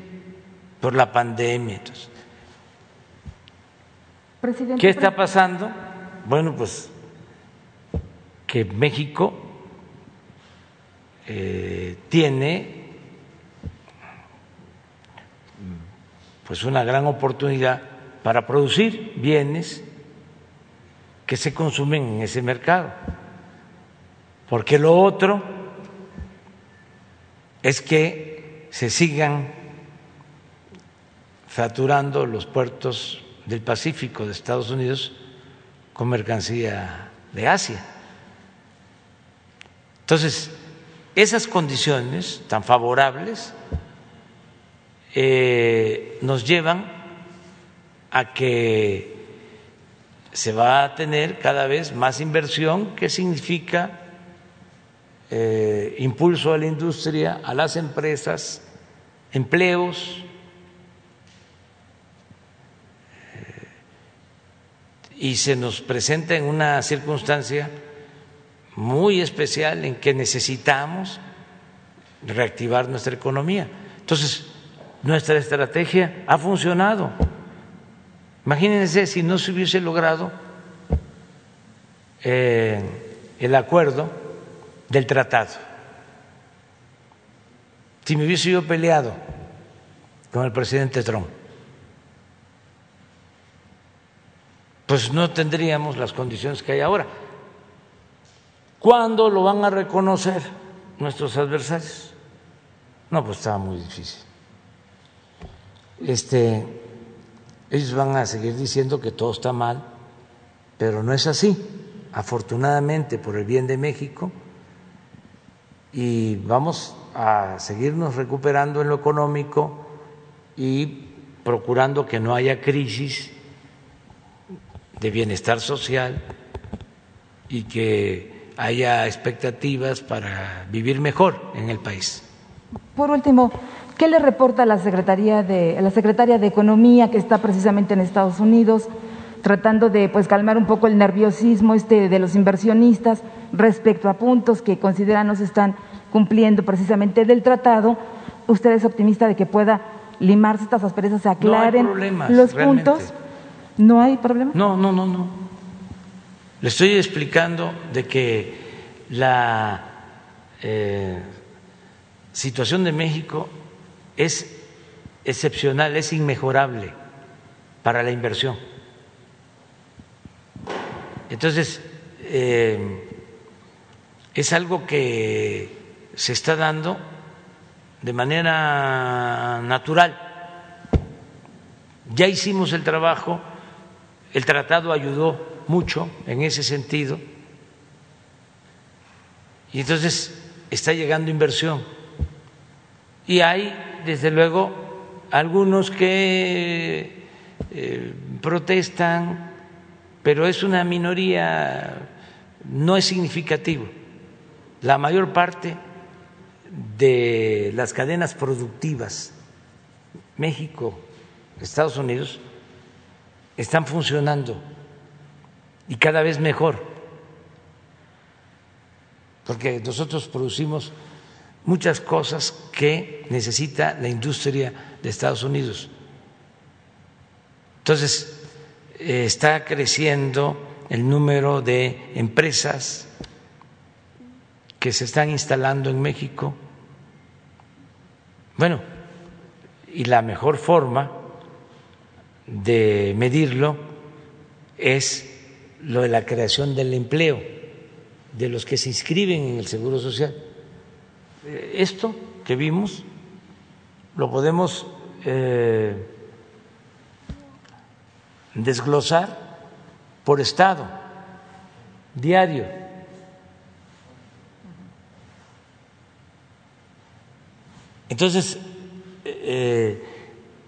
por la pandemia. ¿Qué está pasando? Bueno, pues que México eh, tiene pues una gran oportunidad para producir bienes que se consumen en ese mercado. Porque lo otro es que se sigan saturando los puertos del Pacífico de Estados Unidos con mercancía de Asia. Entonces, esas condiciones tan favorables eh, nos llevan a que se va a tener cada vez más inversión, que significa eh, impulso a la industria, a las empresas, empleos. Eh, y se nos presenta en una circunstancia muy especial en que necesitamos reactivar nuestra economía. Entonces, nuestra estrategia ha funcionado. Imagínense si no se hubiese logrado eh, el acuerdo del tratado, si me hubiese yo peleado con el presidente Trump, pues no tendríamos las condiciones que hay ahora. ¿Cuándo lo van a reconocer nuestros adversarios? No, pues estaba muy difícil este, ellos van a seguir diciendo que todo está mal, pero no es así. Afortunadamente, por el bien de México, y vamos a seguirnos recuperando en lo económico y procurando que no haya crisis de bienestar social y que haya expectativas para vivir mejor en el país. Por último, ¿Qué le reporta la Secretaría de la Secretaria de Economía que está precisamente en Estados Unidos tratando de pues calmar un poco el nerviosismo este de los inversionistas respecto a puntos que consideran no se están cumpliendo precisamente del tratado? ¿Usted es optimista de que pueda limarse estas asperezas, se aclaren los puntos? ¿No hay problema? No, no, no, no. Le estoy explicando de que la eh, situación de México es excepcional, es inmejorable para la inversión. Entonces, eh, es algo que se está dando de manera natural. Ya hicimos el trabajo, el tratado ayudó mucho en ese sentido y entonces está llegando inversión. Y hay desde luego, algunos que eh, protestan, pero es una minoría, no es significativo. La mayor parte de las cadenas productivas, México, Estados Unidos, están funcionando y cada vez mejor, porque nosotros producimos muchas cosas que necesita la industria de Estados Unidos. Entonces, está creciendo el número de empresas que se están instalando en México. Bueno, y la mejor forma de medirlo es lo de la creación del empleo de los que se inscriben en el Seguro Social esto que vimos lo podemos eh, desglosar por estado, diario. Entonces, eh,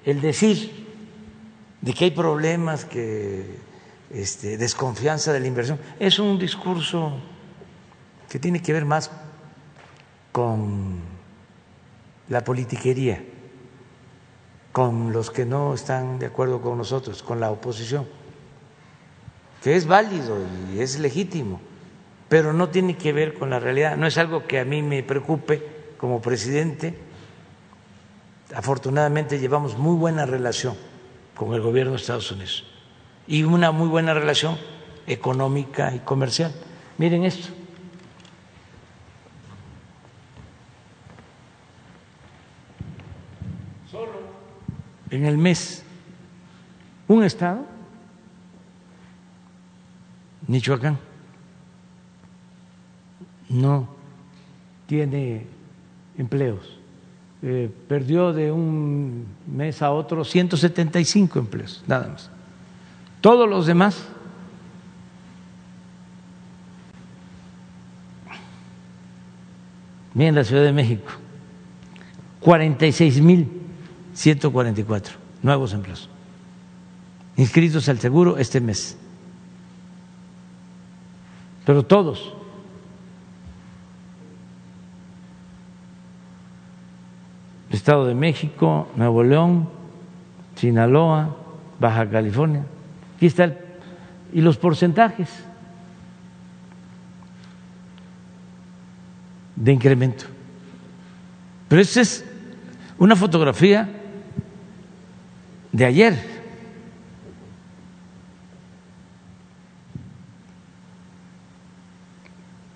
el decir de que hay problemas, que este, desconfianza de la inversión, es un discurso que tiene que ver más con la politiquería. Con los que no están de acuerdo con nosotros, con la oposición, que es válido y es legítimo, pero no tiene que ver con la realidad, no es algo que a mí me preocupe como presidente. Afortunadamente llevamos muy buena relación con el gobierno de Estados Unidos y una muy buena relación económica y comercial. Miren esto. En el mes un estado, Michoacán, no tiene empleos. Eh, perdió de un mes a otro 175 empleos, nada más. Todos los demás Miren la Ciudad de México, 46 mil 144 nuevos empleos inscritos al seguro este mes. Pero todos. Estado de México, Nuevo León, Sinaloa, Baja California. Aquí está el, y los porcentajes de incremento. Pero esa es una fotografía de ayer.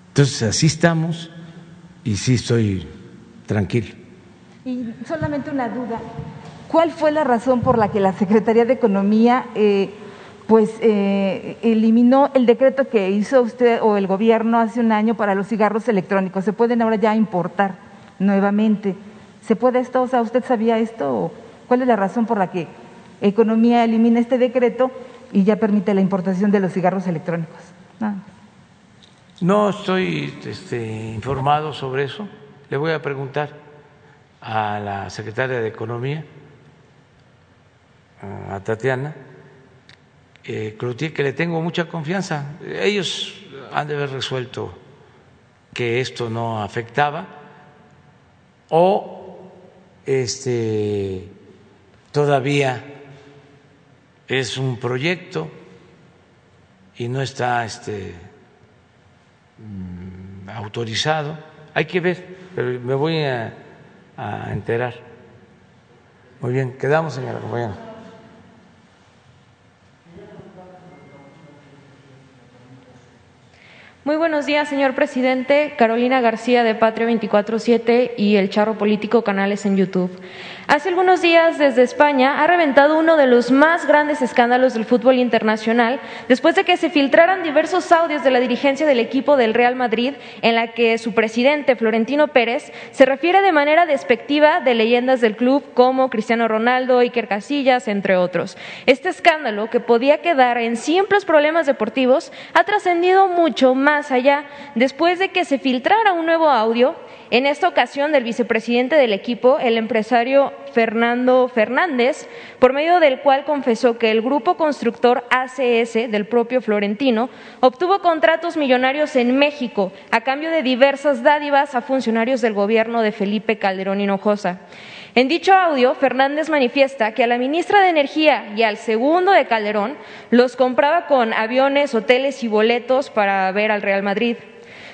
Entonces, así estamos y sí estoy tranquilo. Y solamente una duda. ¿Cuál fue la razón por la que la Secretaría de Economía eh, pues eh, eliminó el decreto que hizo usted o el gobierno hace un año para los cigarros electrónicos? ¿Se pueden ahora ya importar nuevamente? ¿Se puede esto? O sea, ¿usted sabía esto? ¿Cuál es la razón por la que Economía elimina este decreto y ya permite la importación de los cigarros electrónicos. No estoy este, informado sobre eso. Le voy a preguntar a la secretaria de Economía, a Tatiana eh, que le tengo mucha confianza. Ellos han de haber resuelto que esto no afectaba o este, todavía es un proyecto y no está este, mm, autorizado. Hay que ver, pero me voy a, a enterar. Muy bien, quedamos, señora compañera. Muy buenos días, señor presidente. Carolina García de Patria 247 y El Charro Político Canales en YouTube. Hace algunos días, desde España, ha reventado uno de los más grandes escándalos del fútbol internacional después de que se filtraran diversos audios de la dirigencia del equipo del Real Madrid en la que su presidente, Florentino Pérez, se refiere de manera despectiva de leyendas del club como Cristiano Ronaldo, Iker Casillas, entre otros. Este escándalo, que podía quedar en simples problemas deportivos, ha trascendido mucho más allá, después de que se filtrara un nuevo audio, en esta ocasión del vicepresidente del equipo, el empresario Fernando Fernández, por medio del cual confesó que el grupo constructor ACS del propio Florentino obtuvo contratos millonarios en México a cambio de diversas dádivas a funcionarios del gobierno de Felipe Calderón Hinojosa. En dicho audio, Fernández manifiesta que a la ministra de Energía y al segundo de Calderón los compraba con aviones, hoteles y boletos para ver al Real Madrid.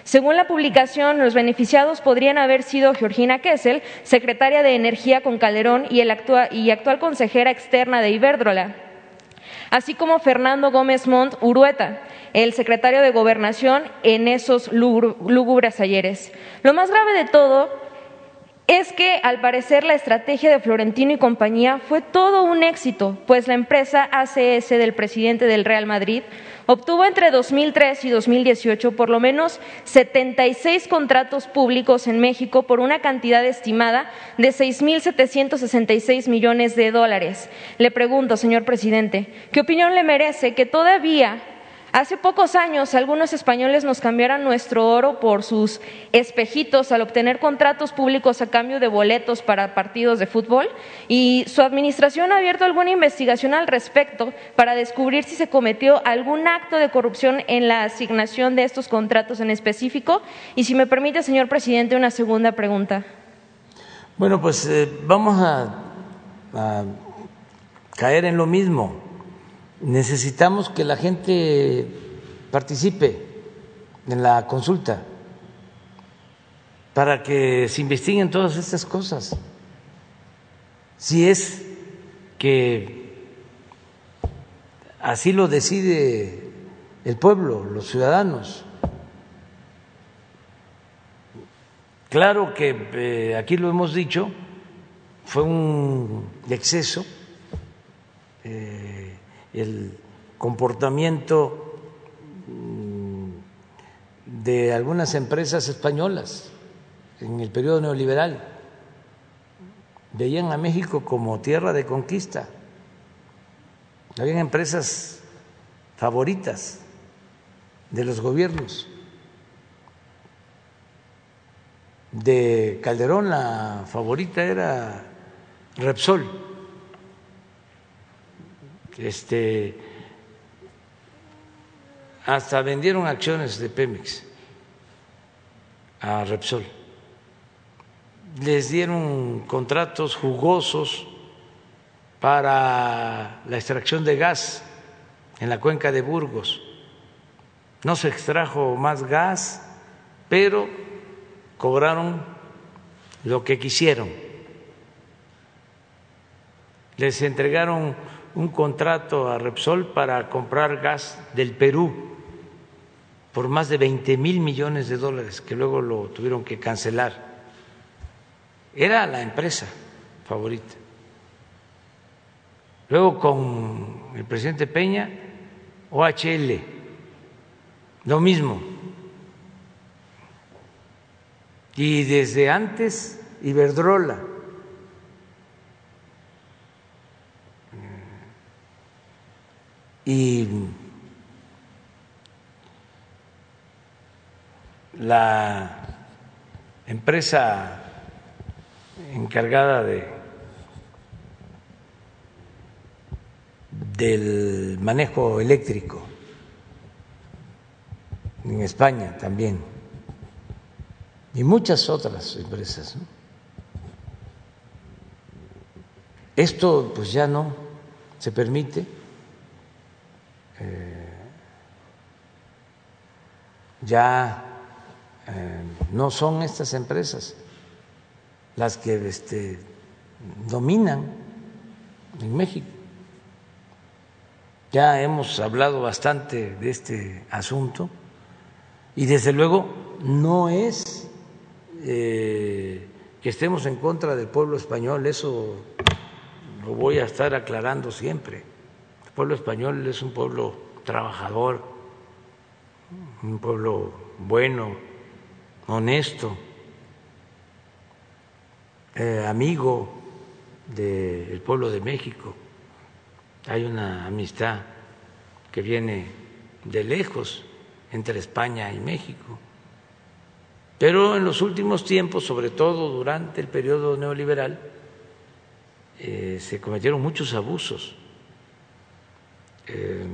Según la publicación, los beneficiados podrían haber sido Georgina Kessel, secretaria de Energía con Calderón y, y actual consejera externa de Iberdrola, así como Fernando Gómez Montt Urueta, el secretario de Gobernación en esos lúgubres ayeres. Lo más grave de todo es que al parecer la estrategia de Florentino y compañía fue todo un éxito, pues la empresa ACS del presidente del Real Madrid obtuvo entre 2003 y 2018 por lo menos 76 contratos públicos en México por una cantidad estimada de 6.766 millones de dólares. Le pregunto, señor presidente, ¿qué opinión le merece que todavía Hace pocos años algunos españoles nos cambiaron nuestro oro por sus espejitos al obtener contratos públicos a cambio de boletos para partidos de fútbol y su administración ha abierto alguna investigación al respecto para descubrir si se cometió algún acto de corrupción en la asignación de estos contratos en específico. Y si me permite, señor presidente, una segunda pregunta. Bueno, pues eh, vamos a a caer en lo mismo. Necesitamos que la gente participe en la consulta para que se investiguen todas estas cosas. Si es que así lo decide el pueblo, los ciudadanos. Claro que eh, aquí lo hemos dicho, fue un exceso eh, el comportamiento mm, de algunas empresas españolas en el periodo neoliberal. Veían a México como tierra de conquista. Habían empresas favoritas de los gobiernos. De Calderón la favorita era Repsol. Este hasta vendieron acciones de Pemex a Repsol. Les dieron contratos jugosos para la extracción de gas en la cuenca de Burgos. No se extrajo más gas, pero cobraron lo que quisieron. Les entregaron un contrato a Repsol para comprar gas del Perú por más de 20 mil millones de dólares, que luego lo tuvieron que cancelar. Era la empresa favorita. Luego con el presidente Peña, OHL, lo mismo. Y desde antes, Iberdrola. Y la empresa encargada de del manejo eléctrico en España también y muchas otras empresas. Esto pues ya no se permite. Eh, ya eh, no son estas empresas las que este, dominan en México. Ya hemos hablado bastante de este asunto y desde luego no es eh, que estemos en contra del pueblo español, eso lo voy a estar aclarando siempre. Pueblo español es un pueblo trabajador, un pueblo bueno, honesto, eh, amigo del pueblo de México. Hay una amistad que viene de lejos entre España y México. Pero en los últimos tiempos, sobre todo durante el periodo neoliberal, eh, se cometieron muchos abusos. Eh,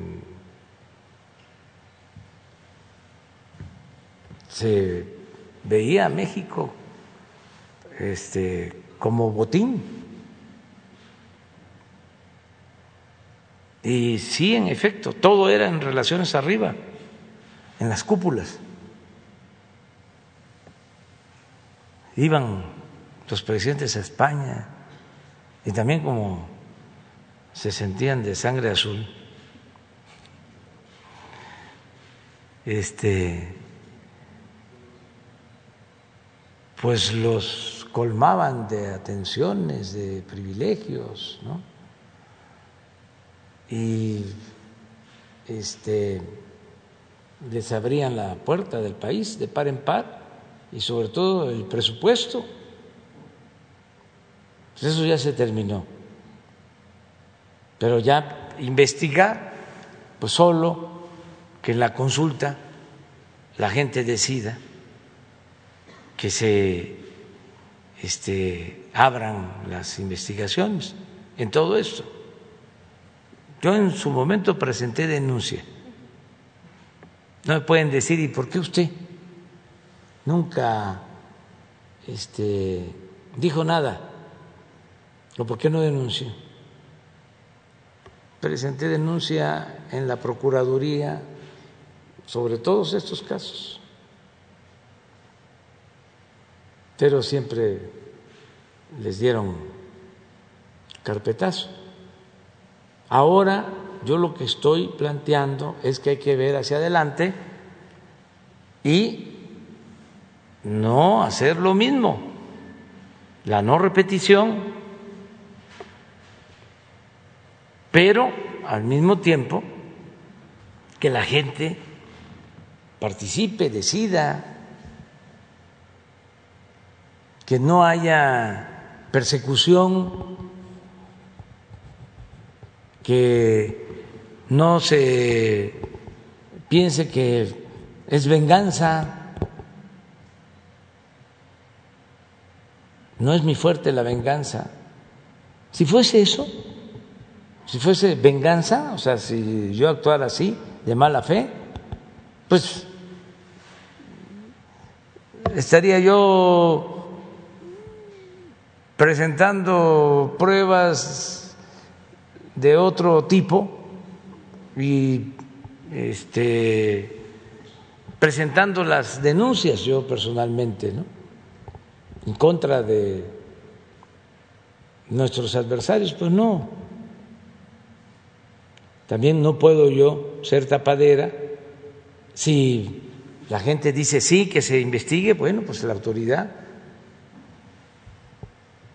se veía a México este, como botín. Y sí, en efecto, todo era en relaciones arriba, en las cúpulas. Iban los presidentes a España y también como se sentían de sangre azul, este, pues los colmaban de atenciones, de privilegios, ¿no? Y este, les abrían la puerta del país de par en par y sobre todo el presupuesto. Pues eso ya se terminó. Pero ya investigar, pues solo que en la consulta la gente decida que se este, abran las investigaciones en todo esto. Yo en su momento presenté denuncia. No me pueden decir, ¿y por qué usted nunca este, dijo nada? ¿O por qué no denunció? Presenté denuncia en la Procuraduría sobre todos estos casos, pero siempre les dieron carpetazo. Ahora yo lo que estoy planteando es que hay que ver hacia adelante y no hacer lo mismo, la no repetición, pero al mismo tiempo que la gente participe, decida, que no haya persecución, que no se piense que es venganza. No es mi fuerte la venganza. Si fuese eso, si fuese venganza, o sea, si yo actuara así, de mala fe, pues estaría yo presentando pruebas de otro tipo y este presentando las denuncias yo personalmente, ¿no? En contra de nuestros adversarios, pues no. También no puedo yo ser tapadera si la gente dice sí, que se investigue, bueno, pues la autoridad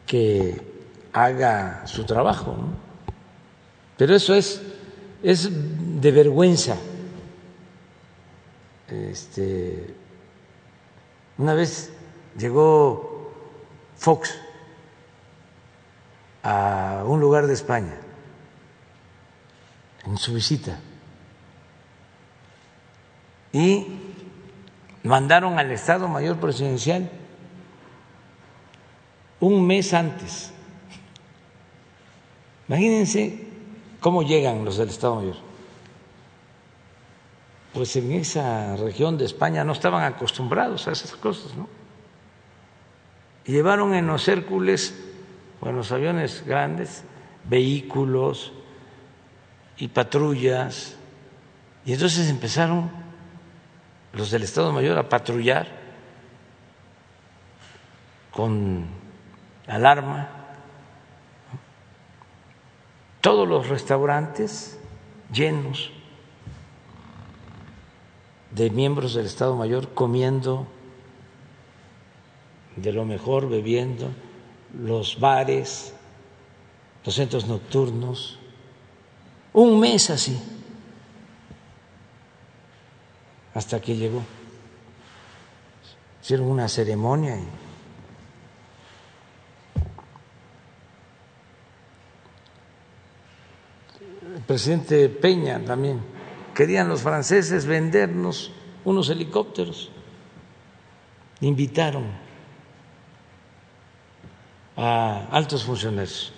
que haga su trabajo. ¿no? Pero eso es, es de vergüenza. Este, una vez llegó Fox a un lugar de España en su visita y mandaron al Estado Mayor Presidencial un mes antes. Imagínense cómo llegan los del Estado Mayor. Pues en esa región de España no estaban acostumbrados a esas cosas, ¿no? Llevaron en los Hércules o en los aviones grandes vehículos y patrullas. Y entonces empezaron los del Estado Mayor a patrullar con alarma. Todos los restaurantes llenos de miembros del Estado Mayor comiendo de lo mejor, bebiendo, los bares, los centros nocturnos, un mes así hasta que llegó. Hicieron una ceremonia el presidente Peña también. Querían los franceses vendernos unos helicópteros. Invitaron a altos funcionarios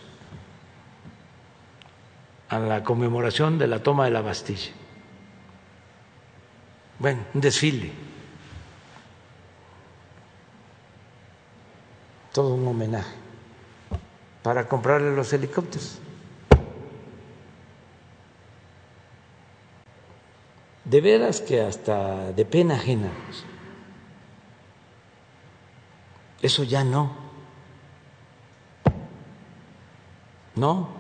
a la conmemoración de la toma de la Bastilla. Bueno, un desfile. Todo un homenaje para comprarle los helicópteros. De veras que hasta de pena ajena. Eso ya no. No.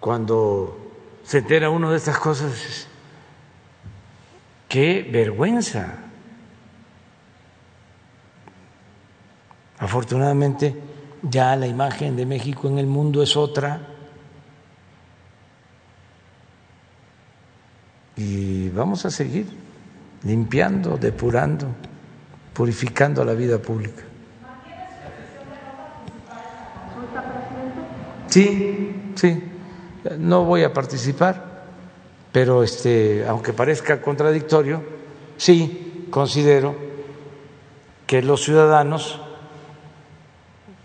Cuando se entera uno de estas cosas, qué vergüenza. Afortunadamente ya la imagen de México en el mundo es otra y vamos a seguir limpiando, depurando, purificando la vida pública. Sí, sí no voy a participar, pero este, aunque parezca contradictorio, sí considero que los ciudadanos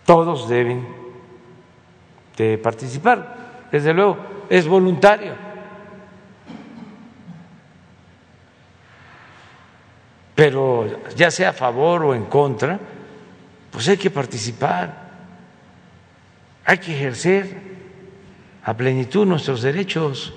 todos deben de participar. Desde luego, es voluntario. pero ya sea a favor o en contra, pues hay que participar, hay que ejercer a plenitud nuestros derechos.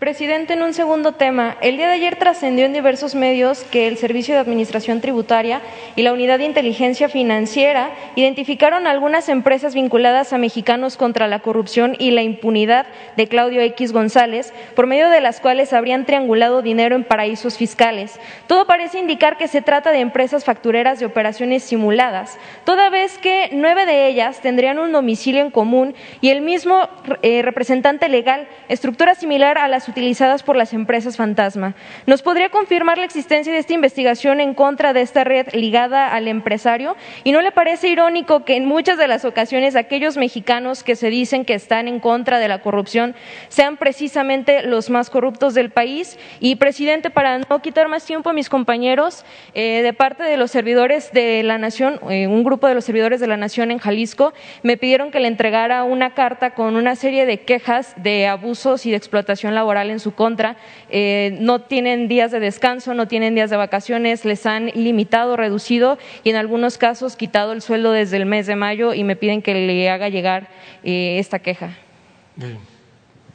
Presidente, en un segundo tema, el día de ayer trascendió en diversos medios que el Servicio de Administración Tributaria y la Unidad de Inteligencia Financiera identificaron algunas empresas vinculadas a mexicanos contra la corrupción y la impunidad de Claudio X González, por medio de las cuales habrían triangulado dinero en paraísos fiscales. Todo parece indicar que se trata de empresas factureras de operaciones simuladas, toda vez que nueve de ellas tendrían un domicilio en común y el mismo eh, representante legal, estructura similar a las utilizadas por las empresas fantasma. ¿Nos podría confirmar la existencia de esta investigación en contra de esta red ligada al empresario? ¿Y no le parece irónico que en muchas de las ocasiones aquellos mexicanos que se dicen que están en contra de la corrupción sean precisamente los más corruptos del país? Y, presidente, para no quitar más tiempo a mis compañeros, eh, de parte de los servidores de la Nación, eh, un grupo de los servidores de la Nación en Jalisco, me pidieron que le entregara una carta con una serie de quejas de abusos y de explotación laboral en su contra, eh, no tienen días de descanso, no tienen días de vacaciones, les han limitado, reducido y en algunos casos quitado el sueldo desde el mes de mayo y me piden que le haga llegar eh, esta queja.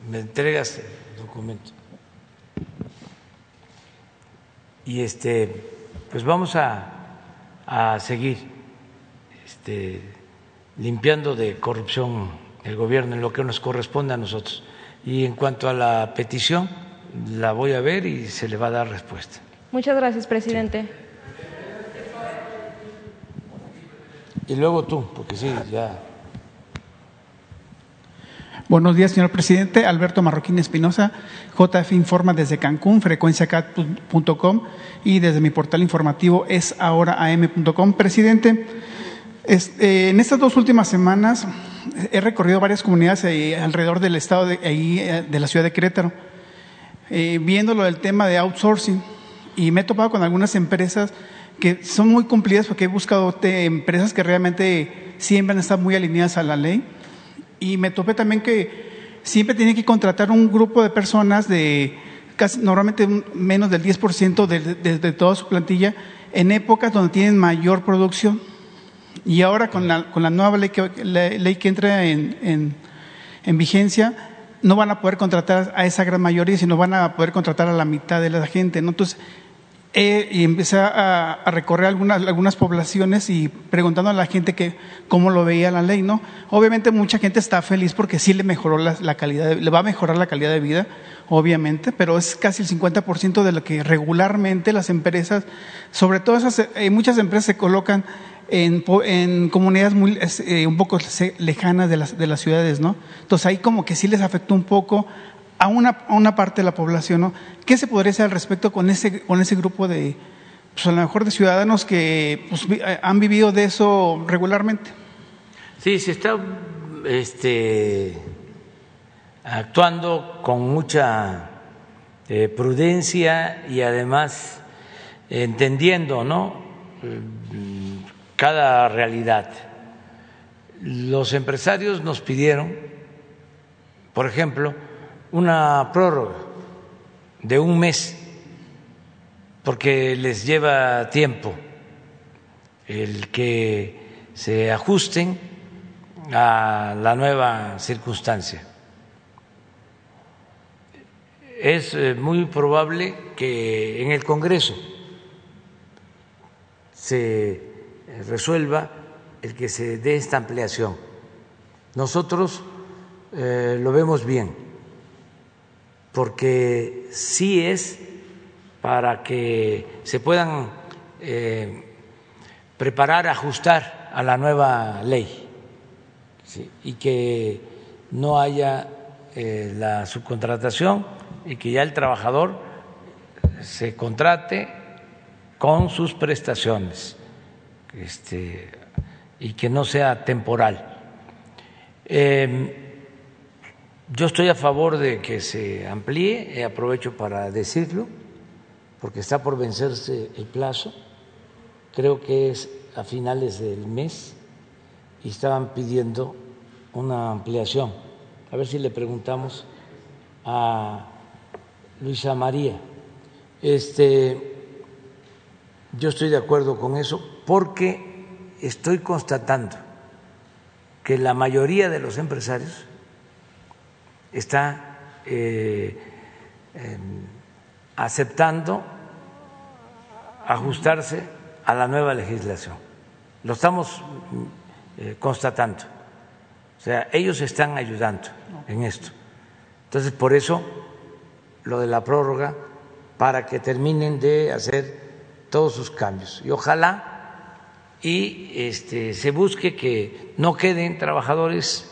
Me entregas el documento. Y este, pues vamos a, a seguir este, limpiando de corrupción el gobierno en lo que nos corresponde a nosotros. Y en cuanto a la petición, la voy a ver y se le va a dar respuesta. Muchas gracias, presidente. Y luego tú, porque sí, ya. Buenos días, señor presidente. Alberto Marroquín Espinosa, JF Informa desde Cancún, frecuenciacat.com y desde mi portal informativo es ahoraam.com. Presidente, eh, en estas dos últimas semanas he recorrido varias comunidades alrededor del estado de, eh, de la ciudad de Querétaro, eh, viendo lo del tema de outsourcing y me he topado con algunas empresas que son muy cumplidas porque he buscado empresas que realmente siempre están muy alineadas a la ley. Y me topé también que siempre tienen que contratar un grupo de personas de casi normalmente menos del 10% de, de toda su plantilla en épocas donde tienen mayor producción y ahora con la, con la nueva ley que, ley que entra en, en, vigencia, no van a poder contratar a esa gran mayoría, sino van a poder contratar a la mitad de la gente. Entonces, y empecé a, recorrer algunas, algunas poblaciones y preguntando a la gente que cómo lo veía la ley, ¿no? Obviamente mucha gente está feliz porque sí le mejoró la, calidad, le va a mejorar la calidad de vida, obviamente, pero es casi el 50% de lo que regularmente las empresas, sobre todo esas, eh, muchas empresas se colocan en, en comunidades muy, eh, un poco lejanas de las, de las ciudades, ¿no? Entonces ahí como que sí les afectó un poco a una, a una parte de la población, ¿no? ¿Qué se podría hacer al respecto con ese, con ese grupo de, pues a lo mejor de ciudadanos que pues, eh, han vivido de eso regularmente? Sí, se está este, actuando con mucha eh, prudencia y además entendiendo, ¿no? Cada realidad. Los empresarios nos pidieron, por ejemplo, una prórroga de un mes, porque les lleva tiempo el que se ajusten a la nueva circunstancia. Es eh, muy probable que en el Congreso se resuelva el que se dé esta ampliación. Nosotros eh, lo vemos bien, porque sí es para que se puedan eh, preparar, ajustar a la nueva ley y que no haya eh, la subcontratación y que ya el trabajador se contrate con sus prestaciones este, y que no sea temporal. Em, yo estoy a favor de que se amplíe, aprovecho para decirlo, porque está por vencerse el plazo, creo que es a finales del mes, y estaban pidiendo una ampliación. A ver si le preguntamos a Luisa María. Este, yo estoy de acuerdo con eso porque estoy constatando que la mayoría de los empresarios está eh, aceptando ajustarse a la nueva legislación. Lo estamos eh, constatando. O sea, ellos están ayudando en esto. Entonces, por eso lo de la prórroga, para que terminen de hacer todos sus cambios. Y ojalá y este, se busque que no queden trabajadores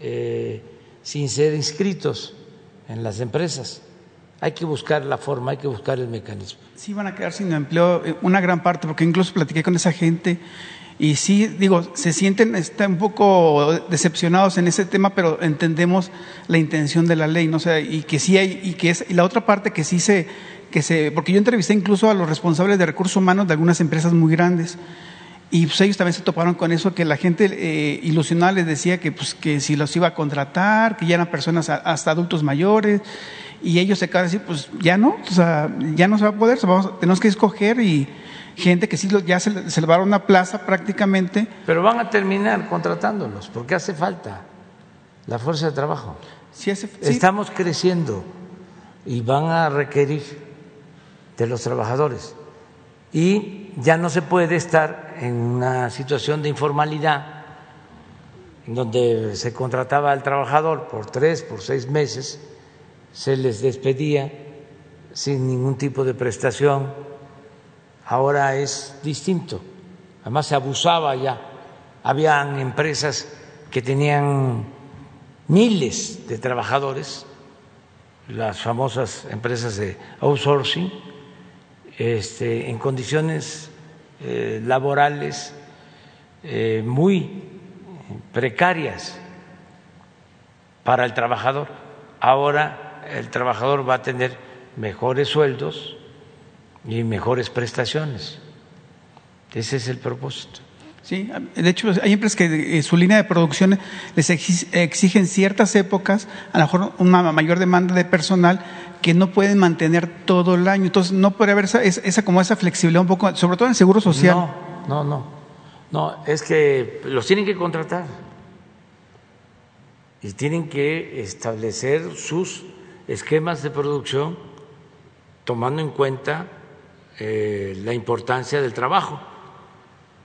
eh, sin ser inscritos en las empresas. Hay que buscar la forma, hay que buscar el mecanismo. Sí, van a quedar sin empleo eh, una gran parte, porque incluso platiqué con esa gente y sí, digo, se sienten están un poco decepcionados en ese tema, pero entendemos la intención de la ley, ¿no? sé y que sí hay, y que es, y la otra parte que sí se, que se, porque yo entrevisté incluso a los responsables de recursos humanos de algunas empresas muy grandes. Y pues ellos también se toparon con eso, que la gente eh, ilusionada les decía que, pues, que si los iba a contratar, que ya eran personas hasta adultos mayores, y ellos se acaban de decir, pues ya no, o sea, ya no se va a poder, vamos, tenemos que escoger y gente que sí ya se, se a una plaza prácticamente. Pero van a terminar contratándolos, porque hace falta la fuerza de trabajo. Sí hace, Estamos creciendo y van a requerir de los trabajadores. Y ya no se puede estar en una situación de informalidad, en donde se contrataba al trabajador por tres, por seis meses, se les despedía sin ningún tipo de prestación ahora es distinto. Además se abusaba ya. Habían empresas que tenían miles de trabajadores, las famosas empresas de outsourcing, este, en condiciones eh, laborales eh, muy precarias para el trabajador. Ahora el trabajador va a tener mejores sueldos, y mejores prestaciones. Ese es el propósito. Sí, de hecho hay empresas que eh, su línea de producción les exigen ciertas épocas, a lo mejor una mayor demanda de personal que no pueden mantener todo el año. Entonces no puede haber esa, como esa flexibilidad un poco, sobre todo en el seguro social. No, no, no. No, es que los tienen que contratar y tienen que establecer sus esquemas de producción tomando en cuenta eh, la importancia del trabajo.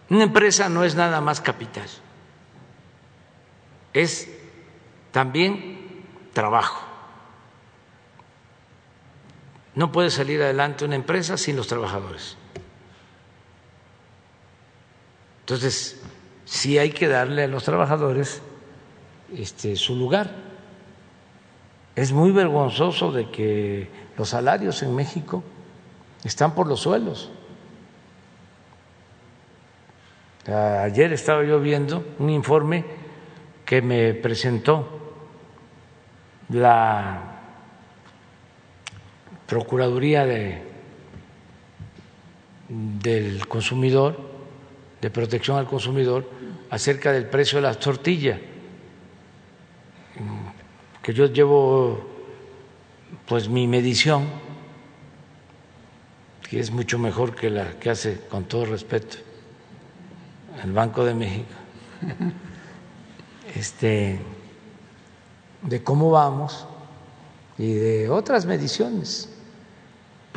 Una empresa no es nada más capital, es también trabajo. No puede salir adelante una empresa sin los trabajadores. Entonces, sí hay que darle a los trabajadores este, su lugar. Es muy vergonzoso de que los salarios en México están por los suelos. Ayer estaba yo viendo un informe que me presentó la Procuraduría de, del Consumidor, de Protección al Consumidor, acerca del precio de las tortillas, que yo llevo pues mi medición que es mucho mejor que la que hace, con todo respeto, el Banco de México, este, de cómo vamos y de otras mediciones,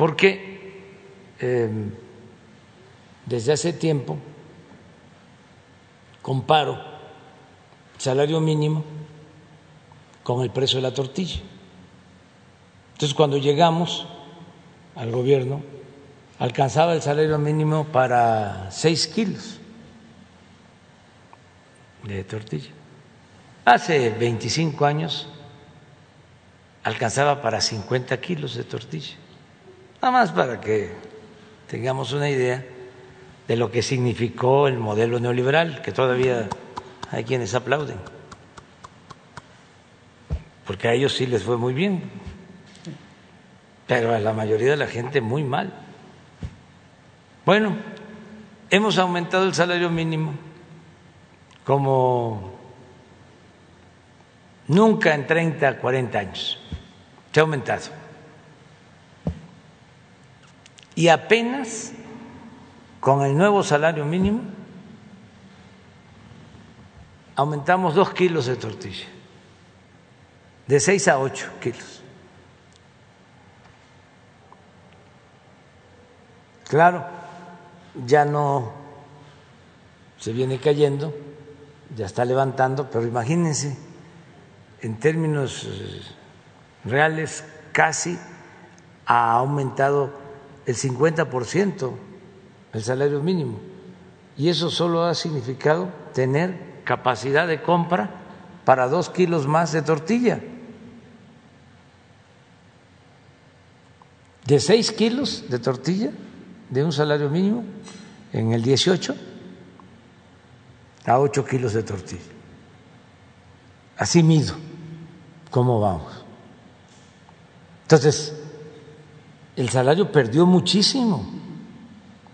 porque em, desde hace tiempo comparo salario mínimo con el precio de la tortilla. Entonces, cuando llegamos al gobierno, alcanzaba el salario mínimo para seis kilos de tortilla. Hace 25 años alcanzaba para 50 kilos de tortilla. Nada más para que tengamos una idea de lo que significó el modelo neoliberal, que todavía hay quienes aplauden, porque a ellos sí les fue muy bien, pero a la mayoría de la gente muy mal. Bueno, hemos aumentado el salario mínimo como nunca en 30, 40 años. Se ha aumentado. Y apenas con el nuevo salario mínimo aumentamos dos kilos de tortilla, de seis a ocho kilos. Claro, ya no se viene cayendo, ya está levantando, pero imagínense, en términos eh, reales casi ha aumentado el 50% el salario mínimo. Y eso solo ha significado tener capacidad de compra para dos kilos más de tortilla. De seis kilos de tortilla de un salario mínimo en el 18 a ocho kilos de tortilla. Así mido cómo vamos. Entonces, el salario perdió muchísimo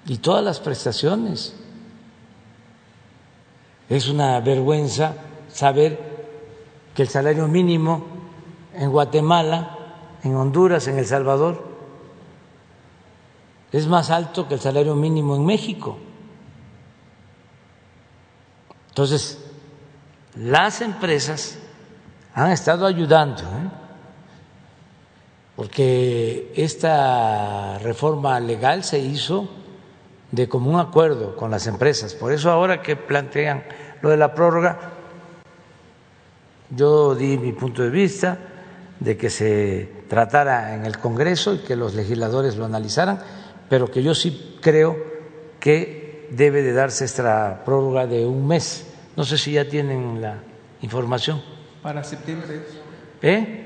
y todas las prestaciones. Es una vergüenza saber que el salario mínimo en Guatemala, en Honduras, en El Salvador, es más alto que el salario mínimo en México. Entonces, las empresas han estado ayudando, ¿eh? Porque esta reforma legal se hizo de común acuerdo con las empresas. Por eso ahora que plantean lo de la prórroga, yo di mi punto de vista de que se tratara en el Congreso y que los legisladores lo analizaran, pero que yo sí creo que debe de darse esta prórroga de un mes. No sé si ya tienen la información. Para septiembre. ¿Eh?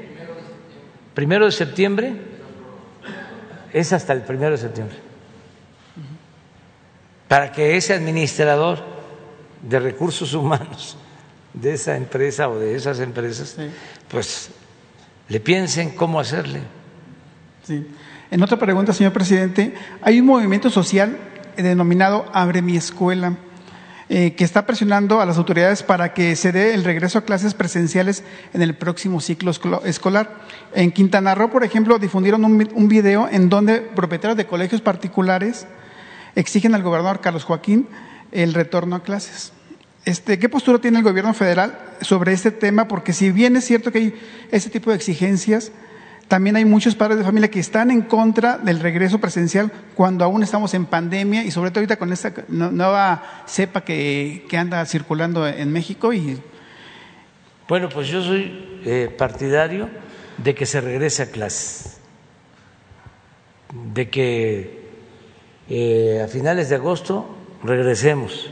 Primero de septiembre. Es hasta el primero de septiembre para que ese administrador de recursos humanos de esa empresa o de esas empresas, pues le piensen cómo hacerle. Sí. En otra pregunta, señor presidente, hay un movimiento social denominado Abre mi escuela. Eh, que está presionando a las autoridades para que se dé el regreso a clases presenciales en el próximo ciclo escolar. En Quintana Roo, por ejemplo, difundieron un, video en donde propietarios de colegios particulares exigen al gobernador Carlos Joaquín el retorno a clases. Este, ¿Qué postura tiene el gobierno federal sobre este tema? Porque si bien es cierto que hay este tipo de exigencias, también hay muchos padres de familia que están en contra del regreso presencial cuando aún estamos en pandemia y sobre todo ahorita con esta nueva cepa que, anda circulando en México. Y... Bueno, pues yo soy eh, partidario de que se regrese a clases, de que eh, a finales de agosto regresemos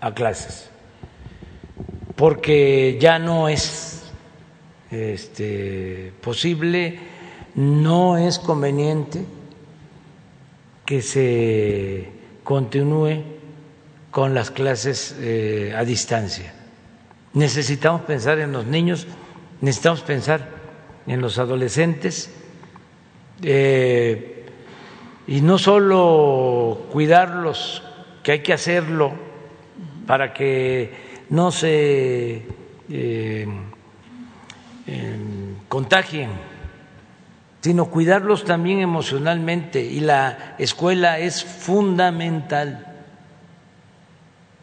a clases, porque ya no es este, posible, no es conveniente que se continúe con las clases eh, a distancia. Necesitamos pensar en los niños, necesitamos pensar en los adolescentes. Eh, y no solo cuidarlos, que hay que hacerlo para que no se eh, em, contagien, sino cuidarlos también emocionalmente. Y la escuela es fundamental.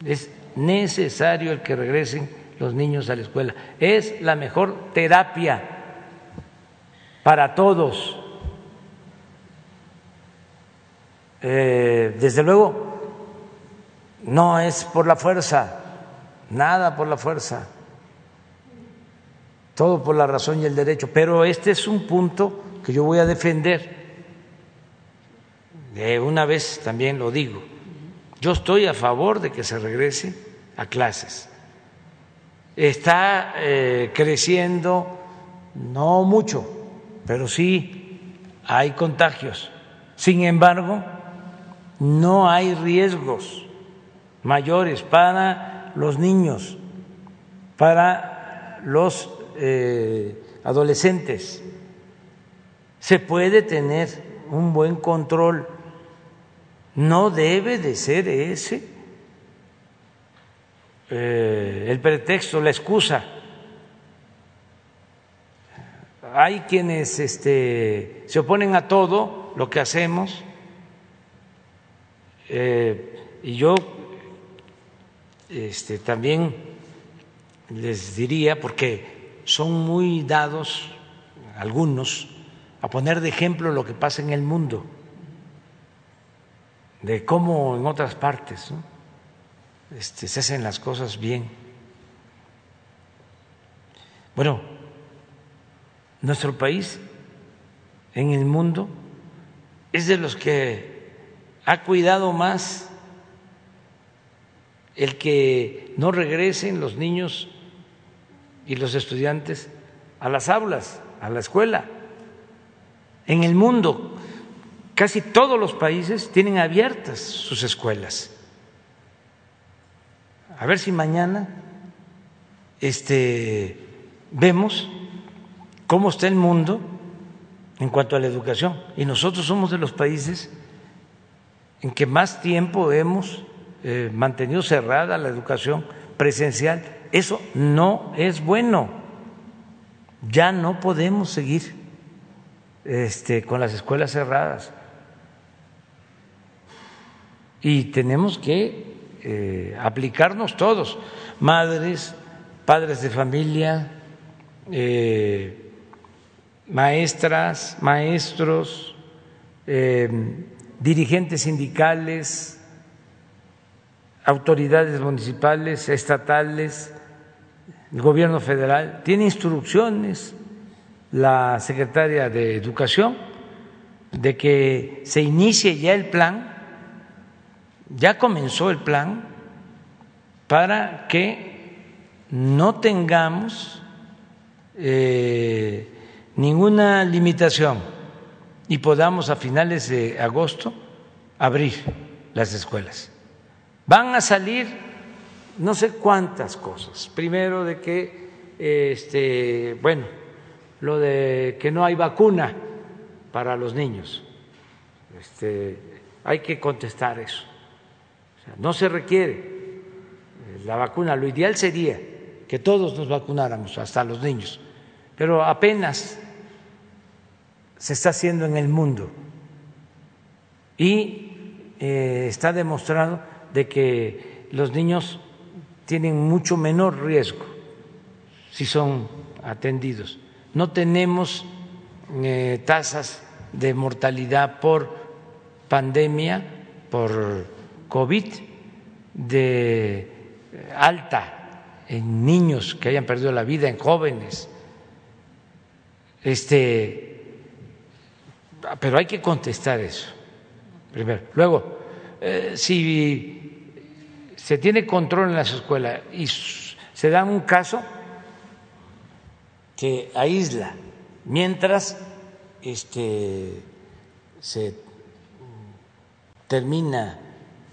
Es necesario el que regresen los niños a la escuela. Es la mejor terapia para todos Eh, desde luego, no es por la fuerza, nada por la fuerza, todo por la razón y el derecho, pero este es un punto que yo voy a defender. De una vez también lo digo, yo estoy a favor de que se regrese a clases. Está eh, creciendo, no mucho, pero sí hay contagios. Sin embargo, no hay riesgos mayores para los niños, para los eh, adolescentes. Se puede tener un buen control. No debe de ser ese eh, el pretexto, la excusa. Hay quienes este, se oponen a todo lo que hacemos Eh, y yo este, también les diría, porque son muy dados algunos a poner de ejemplo lo que pasa en el mundo, de cómo en otras partes este, se hacen las cosas bien. Bueno, nuestro país en el mundo es de los que ha cuidado más el que no regresen los niños y los estudiantes a las aulas, a la escuela. En el mundo, casi todos los países tienen abiertas sus escuelas. A ver si mañana este, vemos cómo está el mundo en cuanto a la educación. Y nosotros somos de los países en que más tiempo hemos eh, mantenido cerrada la educación presencial. Eso no es bueno. Ya no podemos seguir este, con las escuelas cerradas. Y tenemos que eh, aplicarnos todos, madres, padres de familia, eh, maestras, maestros, dirigentes sindicales, autoridades municipales, estatales, el gobierno federal, tiene instrucciones la secretaria de Educación de que se inicie ya el plan, ya comenzó el plan para que no tengamos eh, ninguna limitación y podamos a finales de agosto abrir las escuelas. Van a salir no sé cuántas cosas. Primero de que, este, bueno, lo de que no hay vacuna para los niños. Este, hay que contestar eso. no se requiere la vacuna. Lo ideal sería que todos nos vacunáramos, hasta los niños, pero apenas se está haciendo en el mundo y eh, está demostrado de que los niños tienen mucho menor riesgo si son atendidos. No tenemos eh, tasas de mortalidad por pandemia, por COVID, de alta en niños que hayan perdido la vida, en jóvenes. Este, pero hay que contestar eso primero. Luego, eh, si se tiene control en las escuelas y se da un caso que aísla mientras este, se termina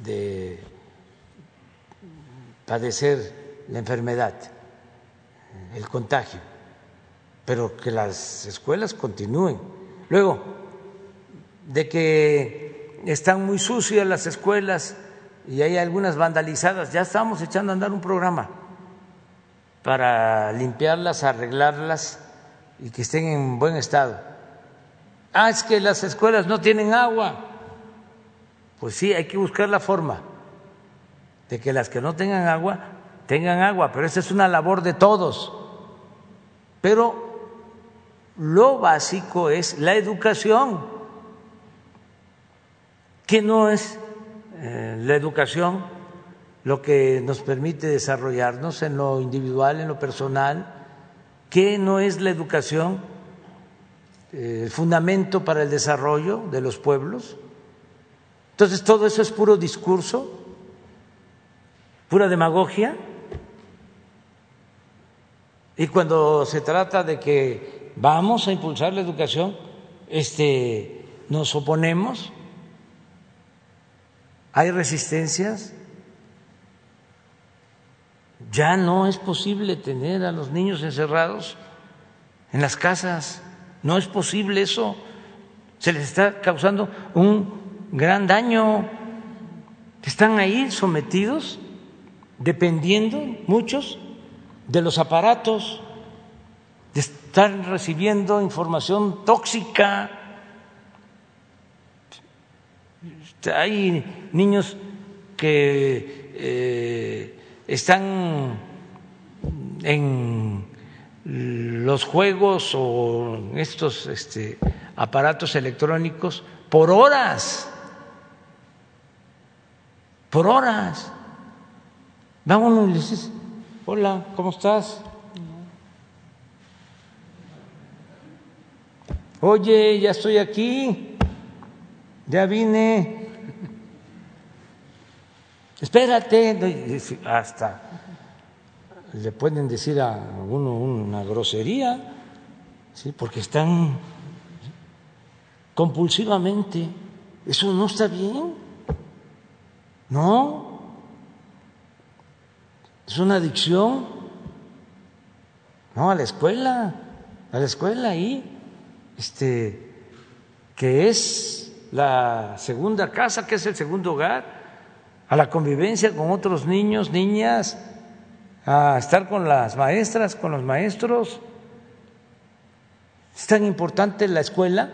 de padecer la enfermedad, el contagio, pero que las escuelas continúen. Luego, de que están muy sucias las escuelas, y hay algunas vandalizadas, ya estamos echando a andar un programa para limpiarlas, arreglarlas y que estén en buen estado. Ah, es que las escuelas no tienen agua. Pues sí, hay que buscar la forma de que las que no tengan agua tengan agua, pero esa es una labor de todos. Pero lo básico es la educación, que no es eh, la educación lo que nos permite desarrollarnos en lo individual, en lo personal, que no es la educación eh, el fundamento para el desarrollo de los pueblos. Entonces todo eso es puro discurso, pura demagogia. Y cuando se trata de que vamos a impulsar la educación, este, nos oponemos hay resistencias. Ya no es posible tener a los niños encerrados en las casas. No es posible eso. Se les está causando un gran daño. Están ahí sometidos, dependiendo muchos de los aparatos, de estar recibiendo información tóxica Hay niños que eh, están en los juegos o estos este, aparatos electrónicos por horas, por horas. Vámonos y le dices, hola, ¿cómo estás? Oye, ya estoy aquí, ya vine. Espérate, hasta le pueden decir a uno una grosería, ¿sí? porque están compulsivamente. Eso no está bien. No. Es una adicción. No, a la escuela, a la escuela ahí, este, que es la segunda casa, que es el segundo hogar, a la convivencia con otros niños, niñas, a estar con las maestras, con los maestros. Es tan importante la escuela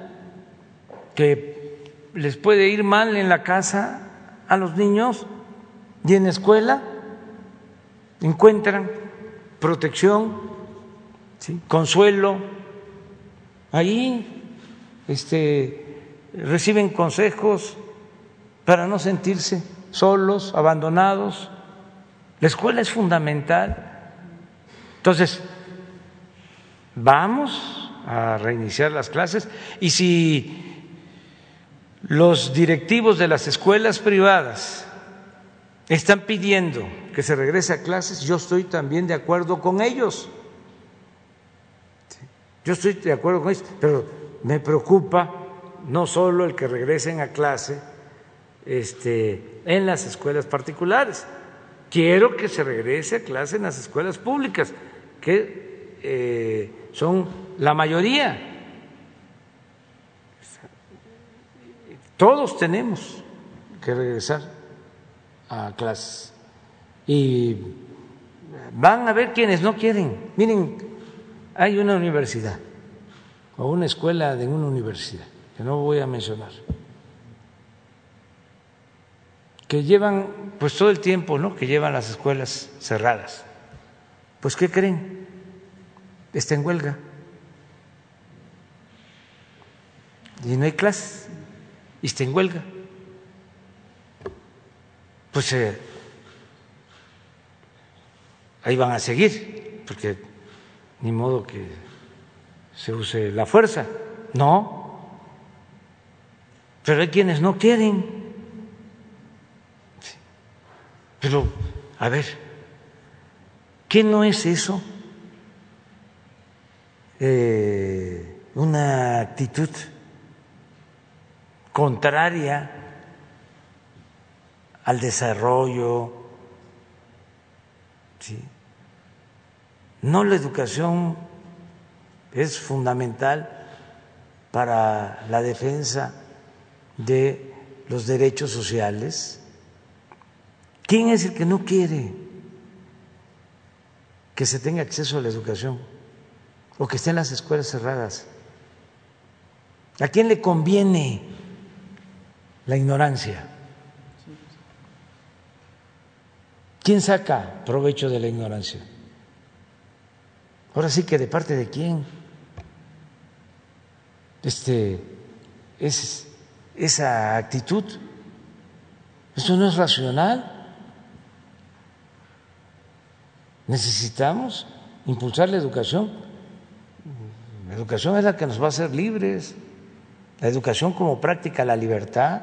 que les puede ir mal en la casa a los niños y en la escuela encuentran protección, consuelo, ahí este, reciben consejos para no sentirse solos, abandonados. La escuela es fundamental. Entonces, vamos a reiniciar las clases y si los directivos de las escuelas privadas están pidiendo que se regrese a clases, yo estoy también de acuerdo con ellos. Yo estoy de acuerdo con ellos, pero me preocupa no solo el que regresen a clase este, en las escuelas particulares, Quiero que se regrese a clase en las escuelas públicas, que eh, son la mayoría. Todos tenemos que regresar a clases. Y van a ver quienes no quieren. Miren, hay una universidad o una escuela de una universidad, que no voy a mencionar que llevan pues todo el tiempo, ¿no? Que llevan las escuelas cerradas. Pues ¿qué creen? Está en huelga. Y no hay clases. Y está en huelga. Pues eh, ahí van a seguir, porque ni modo que se use la fuerza. No. Pero hay quienes no quieren. Pero, a ver, ¿qué no es eso? Eh, una actitud contraria al desarrollo, ¿sí? No la educación es fundamental para la defensa de los derechos sociales ¿Quién es el que no quiere que se tenga acceso a la educación o que estén las escuelas cerradas? ¿A quién le conviene la ignorancia? ¿Quién saca provecho de la ignorancia? Ahora sí que de parte de quién este es esa actitud. Eso no es racional. Necesitamos impulsar la educación. La educación es la que nos va a hacer libres. La educación como práctica la libertad.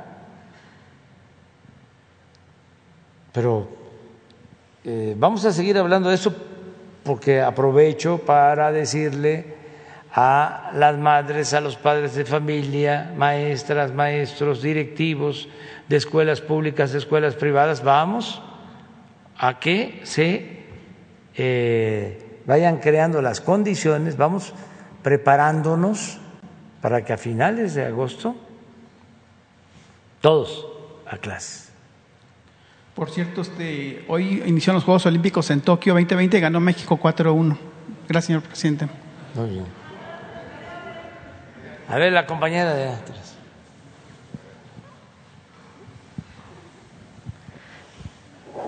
Pero eh, vamos a seguir hablando de eso porque aprovecho para decirle a las madres, a los padres de familia, maestras, maestros, directivos de escuelas públicas, de escuelas privadas, vamos a que se eh, vayan creando las condiciones, vamos preparándonos para que a finales de agosto todos a clase. Por cierto, este, hoy iniciaron los Juegos Olímpicos en Tokio 2020 ganó México 4-1. Gracias, señor presidente. Muy bien. A ver, la compañera de atrás.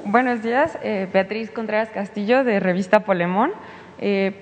Buenos días, eh, Beatriz Contreras Castillo de Revista Polemón. Eh,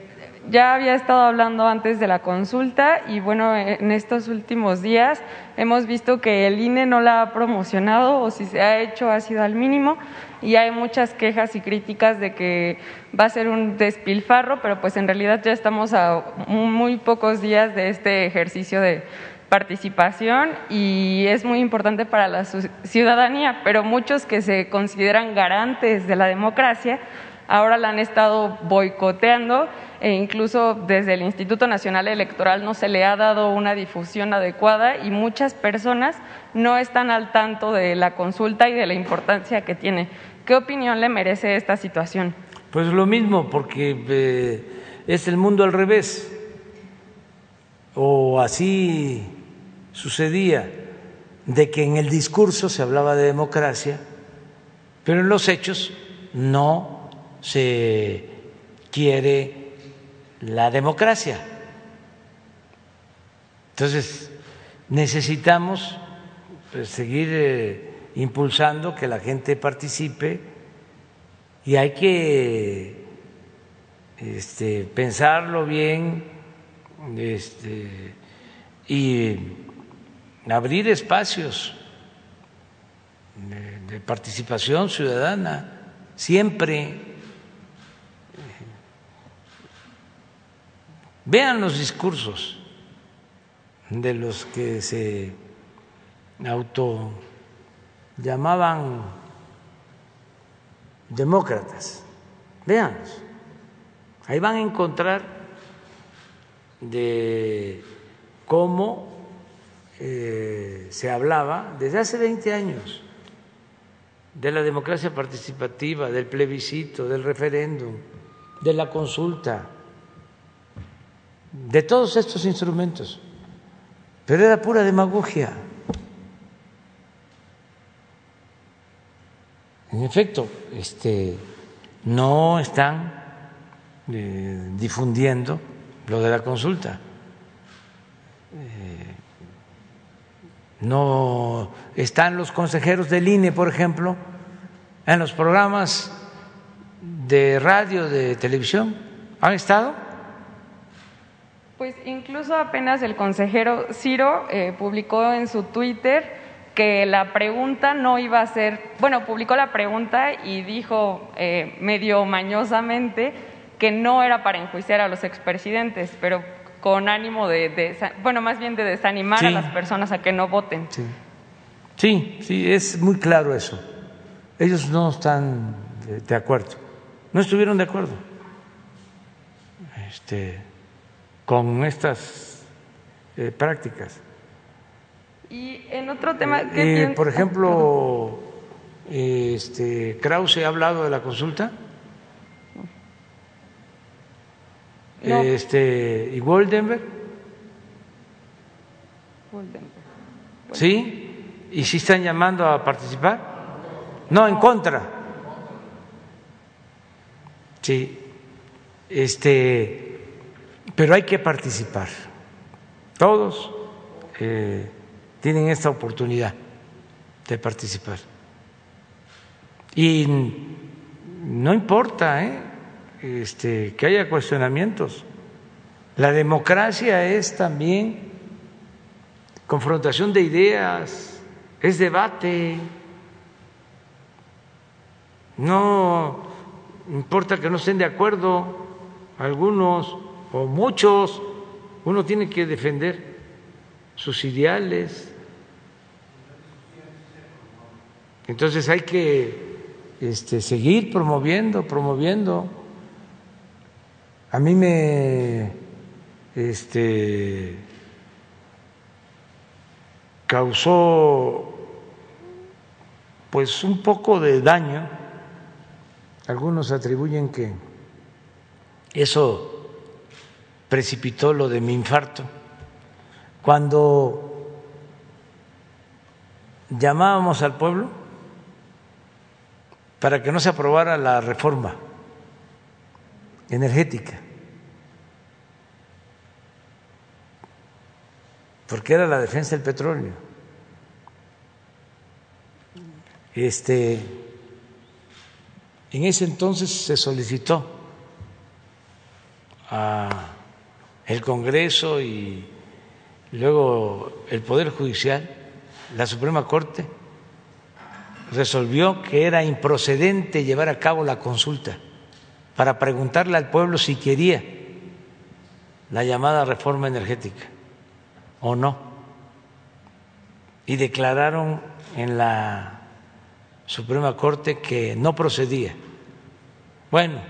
ya había estado hablando antes de la consulta y bueno, en estos últimos días hemos visto que el INE no la ha promocionado o si se ha hecho ha sido al mínimo y hay muchas quejas y críticas de que va a ser un despilfarro, pero pues en realidad ya estamos a muy pocos días de este ejercicio de participación y es muy importante para la ciudadanía, pero muchos que se consideran garantes de la democracia ahora la han estado boicoteando e incluso desde el Instituto Nacional Electoral no se le ha dado una difusión adecuada y muchas personas no están al tanto de la consulta y de la importancia que tiene. ¿Qué opinión le merece esta situación? Pues lo mismo, porque eh, es el mundo al revés, o así sucedía, de que en el discurso se hablaba de democracia, pero en los hechos no se quiere la democracia. Entonces, necesitamos pues, seguir eh, impulsando que la gente participe y hay que este, pensarlo bien este, y abrir espacios de participación ciudadana siempre Vean los discursos de los que se auto llamaban demócratas. Veanlos. Ahí van a encontrar de cómo eh, se hablaba desde hace 20 años de la democracia participativa, del plebiscito, del referéndum, de la consulta de todos estos instrumentos, pero era pura demagogia. En efecto, este, no están eh, difundiendo lo de la consulta. Eh, no están los consejeros del INE, por ejemplo, en los programas de radio, de televisión. ¿Han estado? Pues incluso apenas el consejero Ciro eh, publicó en su Twitter que la pregunta no iba a ser, bueno, publicó la pregunta y dijo eh, medio mañosamente que no era para enjuiciar a los expresidentes, pero con ánimo de, bueno, más bien de desanimar a las personas a que no voten. Sí. sí, sí, es muy claro eso. Ellos no están de acuerdo, no estuvieron de acuerdo. Este, con estas eh, prácticas. Y en otro tema, eh, por ejemplo, este, Krause ha hablado de la consulta. Este, ¿Y Goldenberg? ¿Sí? ¿Y si están llamando a participar? No, en contra. Sí. Este, pero hay que participar. Todos eh, tienen esta oportunidad de participar. Y no importa ¿eh? este, que haya cuestionamientos. La democracia es también confrontación de ideas, es debate. No importa que no estén de acuerdo algunos o muchos, uno tiene que defender sus ideales. Entonces hay que este, seguir promoviendo, promoviendo. A mí me este, causó pues un poco de daño. Algunos atribuyen que eso precipitó lo de mi infarto. Cuando llamábamos al pueblo para que no se aprobara la reforma energética, porque era la defensa del petróleo. Este En ese entonces se solicitó a el Congreso y luego el Poder Judicial, la Suprema Corte resolvió que era improcedente llevar a cabo la consulta para preguntarle al pueblo si quería la llamada reforma energética o no. Y declararon en la Suprema Corte que no procedía. Bueno,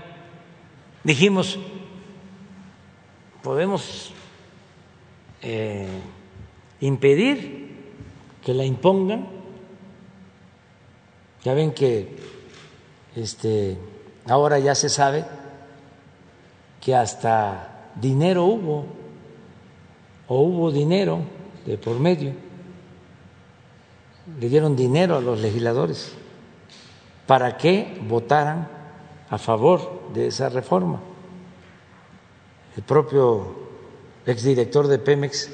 dijimos, podemos eh, impedir que la impongan. Ya ven que este, ahora ya se sabe que hasta dinero hubo, o hubo dinero de por medio, le dieron dinero a los legisladores para que votaran a favor de esa reforma el propio exdirector de Pemex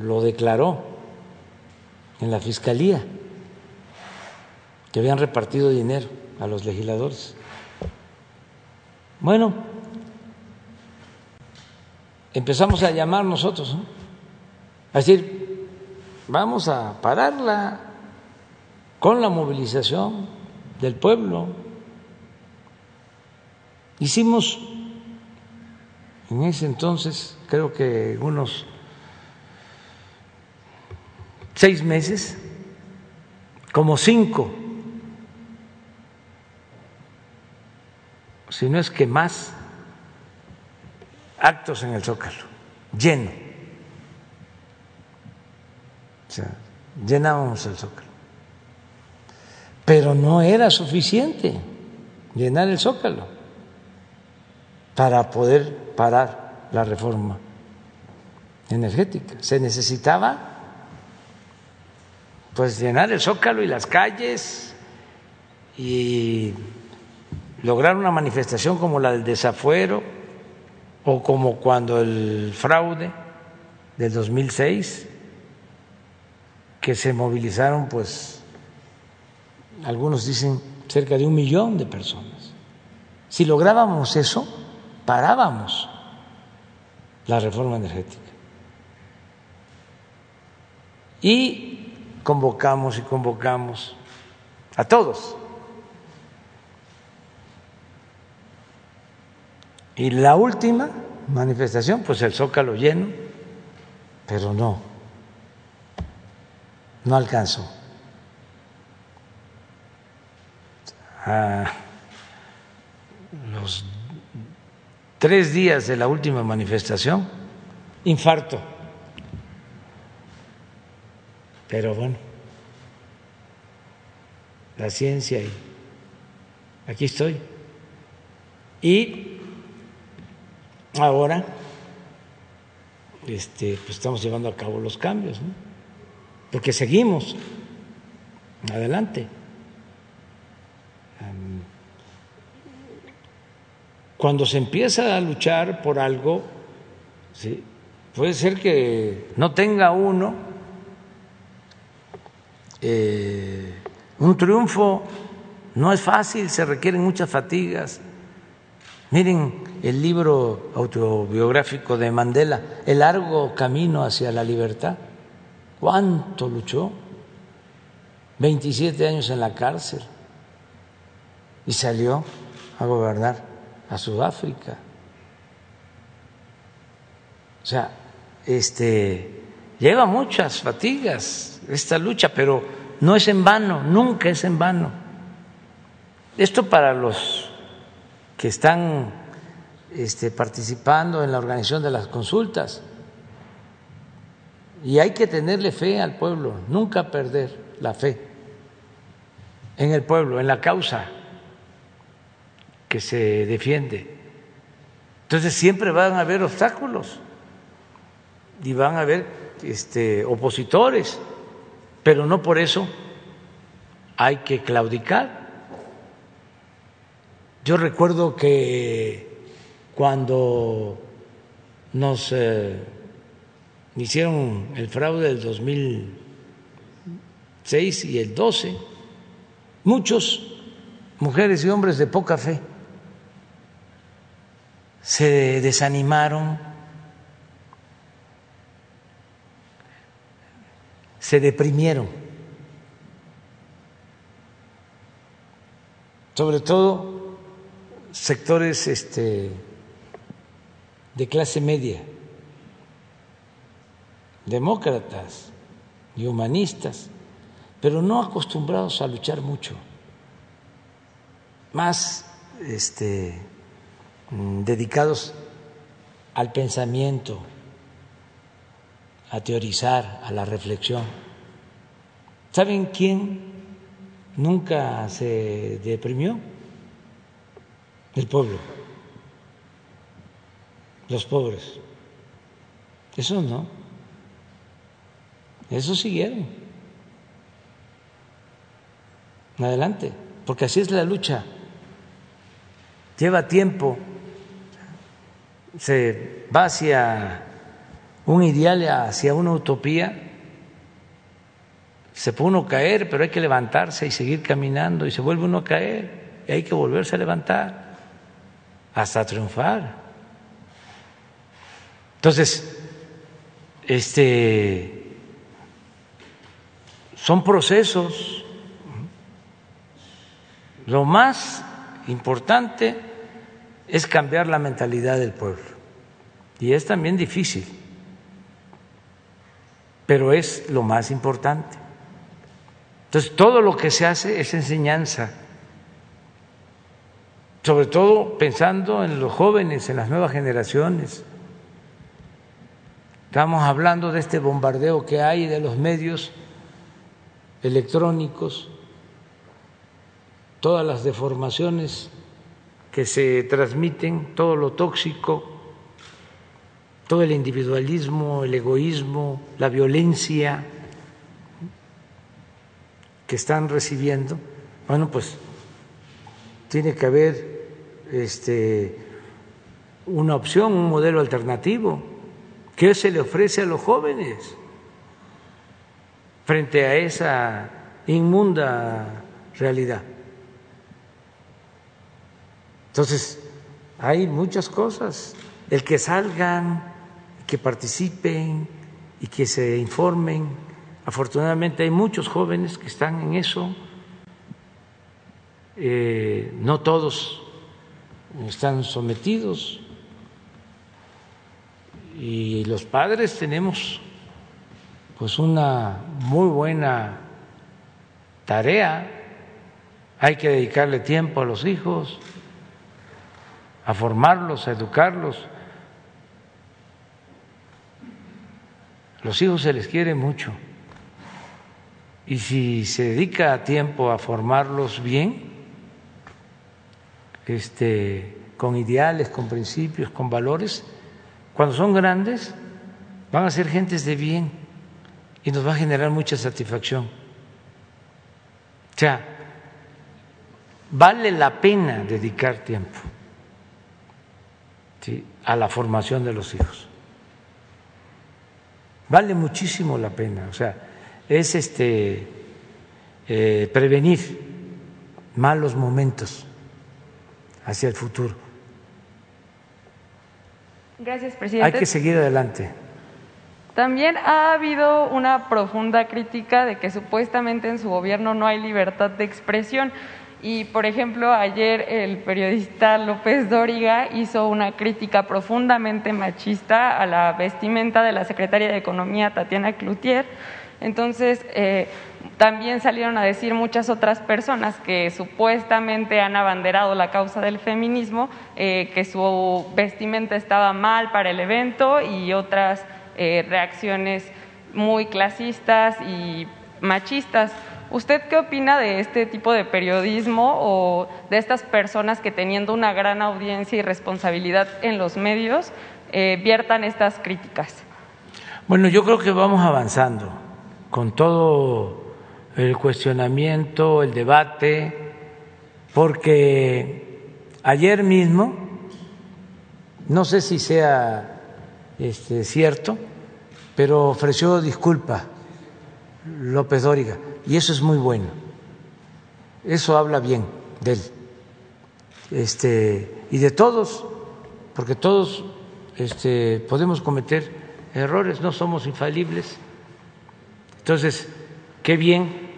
lo declaró en la fiscalía que habían repartido dinero a los legisladores. Bueno, empezamos a llamar nosotros, a decir, vamos a pararla con la movilización del pueblo. Hicimos en ese entonces, creo que unos seis meses, como cinco, si no es que más, actos en el Zócalo, lleno. O sea, llenábamos el Zócalo. Pero no era suficiente llenar el Zócalo para poder parar la reforma energética. Se necesitaba pues llenar el zócalo y las calles y lograr una manifestación como la del desafuero o como cuando el fraude del 2006 que se movilizaron pues algunos dicen cerca de un millón de personas. Si lográbamos eso, parábamos la reforma energética. Y convocamos y convocamos a todos. Y la última manifestación, pues el zócalo lleno, pero no, no alcanzó. A los tres días de la última manifestación, infarto. Pero bueno, la ciencia y aquí estoy. Y ahora este, pues estamos llevando a cabo los cambios, ¿no? porque seguimos adelante. Cuando se empieza a luchar por algo, puede ser que no tenga uno eh, un triunfo, no es fácil, se requieren muchas fatigas. Miren el libro autobiográfico de Mandela, El largo camino hacia la libertad. ¿Cuánto luchó? 27 años en la cárcel y salió a gobernar a Sudáfrica. O sea, este lleva muchas fatigas esta lucha, pero no es en vano, nunca es en vano. Esto para los que están este, participando en la organización de las consultas. Y hay que tenerle fe al pueblo, nunca perder la fe en el pueblo, en la causa que se defiende. Entonces siempre van a haber obstáculos y van a haber este, opositores, pero no por eso hay que claudicar. Yo recuerdo que cuando nos eh, hicieron el fraude del 2006 y el 12, muchos mujeres y hombres de poca fe se desanimaron, se deprimieron, sobre todo sectores este, de clase media, demócratas y humanistas, pero no acostumbrados a luchar mucho, más este, dedicados al pensamiento, a teorizar, a la reflexión. ¿Saben quién nunca se deprimió? El pueblo, los pobres. Eso no. Eso siguieron. Adelante, porque así es la lucha. Lleva tiempo, se va hacia un ideal, hacia una utopía, se puede uno caer, pero hay que levantarse y seguir caminando, y se vuelve uno a caer, y hay que volverse a levantar hasta triunfar. Entonces, este son procesos. Lo más importante es cambiar la mentalidad del pueblo. Y es también difícil, pero es lo más importante. Entonces, todo lo que se hace es enseñanza, sobre todo pensando en los jóvenes, en las nuevas generaciones. Estamos hablando de este bombardeo que hay de los medios electrónicos, todas las deformaciones que se transmiten, todo lo tóxico, todo el individualismo, el egoísmo, la violencia que están recibiendo, bueno, pues tiene que haber este, una opción, un modelo alternativo. ¿Qué se le ofrece a los jóvenes frente a esa inmunda realidad? Entonces, hay muchas cosas. El que salgan, que participen y que se informen. Afortunadamente hay muchos jóvenes que están en eso. Eh, no todos están sometidos. Y los padres tenemos pues una muy buena tarea. Hay que dedicarle tiempo a los hijos a formarlos, a educarlos. Los hijos se les quiere mucho y si se dedica tiempo a formarlos bien, este, con ideales, con principios, con valores, cuando son grandes van a ser gentes de bien y nos va a generar mucha satisfacción. O sea, vale la pena dedicar tiempo a la formación de los hijos. Vale muchísimo la pena, o sea, es este eh, prevenir malos momentos hacia el futuro. Gracias, presidente. Hay que seguir adelante. También ha habido una profunda crítica de que supuestamente en su gobierno no hay libertad de expresión. Y, por ejemplo, ayer el periodista López Dóriga hizo una crítica profundamente machista a la vestimenta de la secretaria de Economía, Tatiana Cloutier. Entonces, eh, también salieron a decir muchas otras personas que supuestamente han abanderado la causa del feminismo, eh, que su vestimenta estaba mal para el evento y otras eh, reacciones muy clasistas y machistas. ¿Usted qué opina de este tipo de periodismo o de estas personas que teniendo una gran audiencia y responsabilidad en los medios eh, viertan estas críticas? Bueno, yo creo que vamos avanzando con todo el cuestionamiento, el debate, porque ayer mismo, no sé si sea este, cierto, pero ofreció disculpa López Dóriga y eso es muy bueno. Eso habla bien de él este, y de todos, porque todos este, podemos cometer errores, no somos infalibles. Entonces, qué bien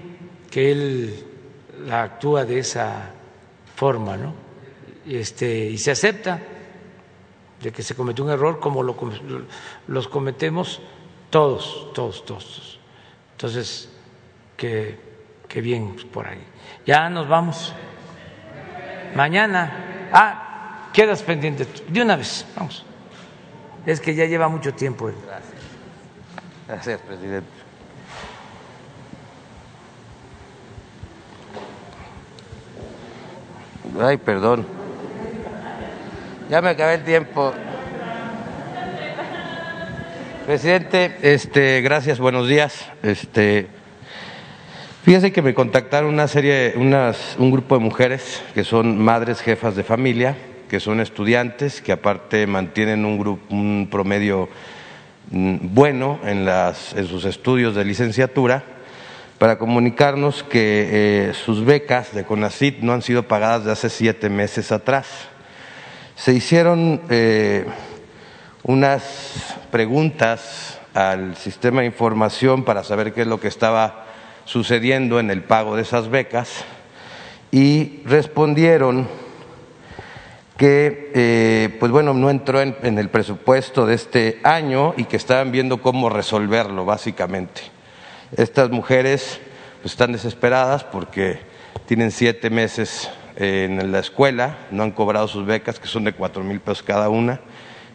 que él la actúa de esa forma, ¿no? Este, y se acepta de que se cometió un error como lo, los cometemos todos, todos, todos. Entonces, qué, qué bien por ahí. Ya nos vamos. Mañana. Ah, quedas pendiente. De una vez, vamos. Es que ya lleva mucho tiempo. Gracias. Gracias, presidente. Ay, perdón. Ya me acabé el tiempo. Presidente, este, gracias, buenos días. Este, fíjese que me contactaron una serie, unas, un grupo de mujeres que son madres jefas de familia, que son estudiantes, que aparte mantienen un, grupo, un promedio mm, bueno en sus estudios de licenciatura para comunicarnos que eh, sus becas de CONACIT no han sido pagadas de hace siete meses atrás. Se hicieron eh, unas preguntas al sistema de información para saber qué es lo que estaba sucediendo en el pago de esas becas y respondieron que eh, pues bueno no entró en, el presupuesto de este año y que estaban viendo cómo resolverlo básicamente. Estas mujeres pues, están desesperadas porque tienen siete meses en la escuela, no han cobrado sus becas, que son de cuatro mil pesos cada una,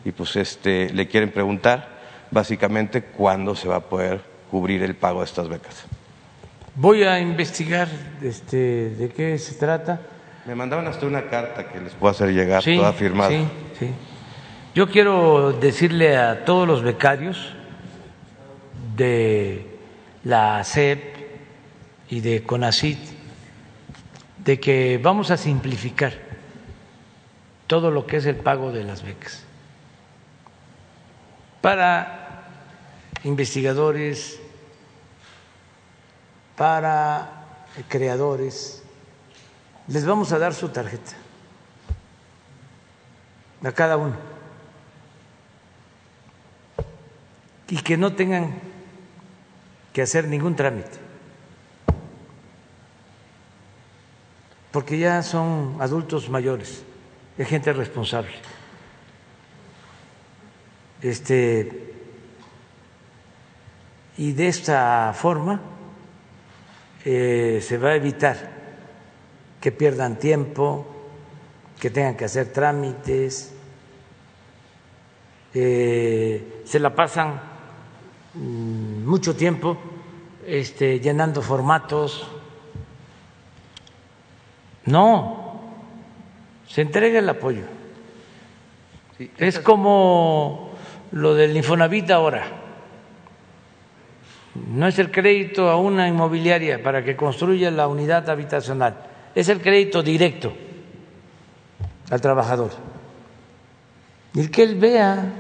y pues este, le quieren preguntar básicamente cuándo se va a poder cubrir el pago de estas becas. Voy a investigar este, de qué se trata. Me mandaron hasta una carta que les puedo hacer llegar, toda firmada. Sí, sí. Yo quiero decirle a todos los becarios de la SEP y de CONACIT de que vamos a simplificar todo lo que es el pago de las becas para investigadores, para creadores. Les vamos a dar su tarjeta a cada uno y que no tengan que hacer ningún trámite, porque ya son adultos mayores, es gente responsable. Este, y de esta forma eh, se va a evitar que pierdan tiempo, que tengan que hacer trámites, eh, se la pasan Mm, mucho tiempo este, llenando formatos. No, se entrega el apoyo. es como lo del Infonavit ahora. No es el crédito a una inmobiliaria para que construya la unidad habitacional, es el crédito directo al trabajador. Y el que él vea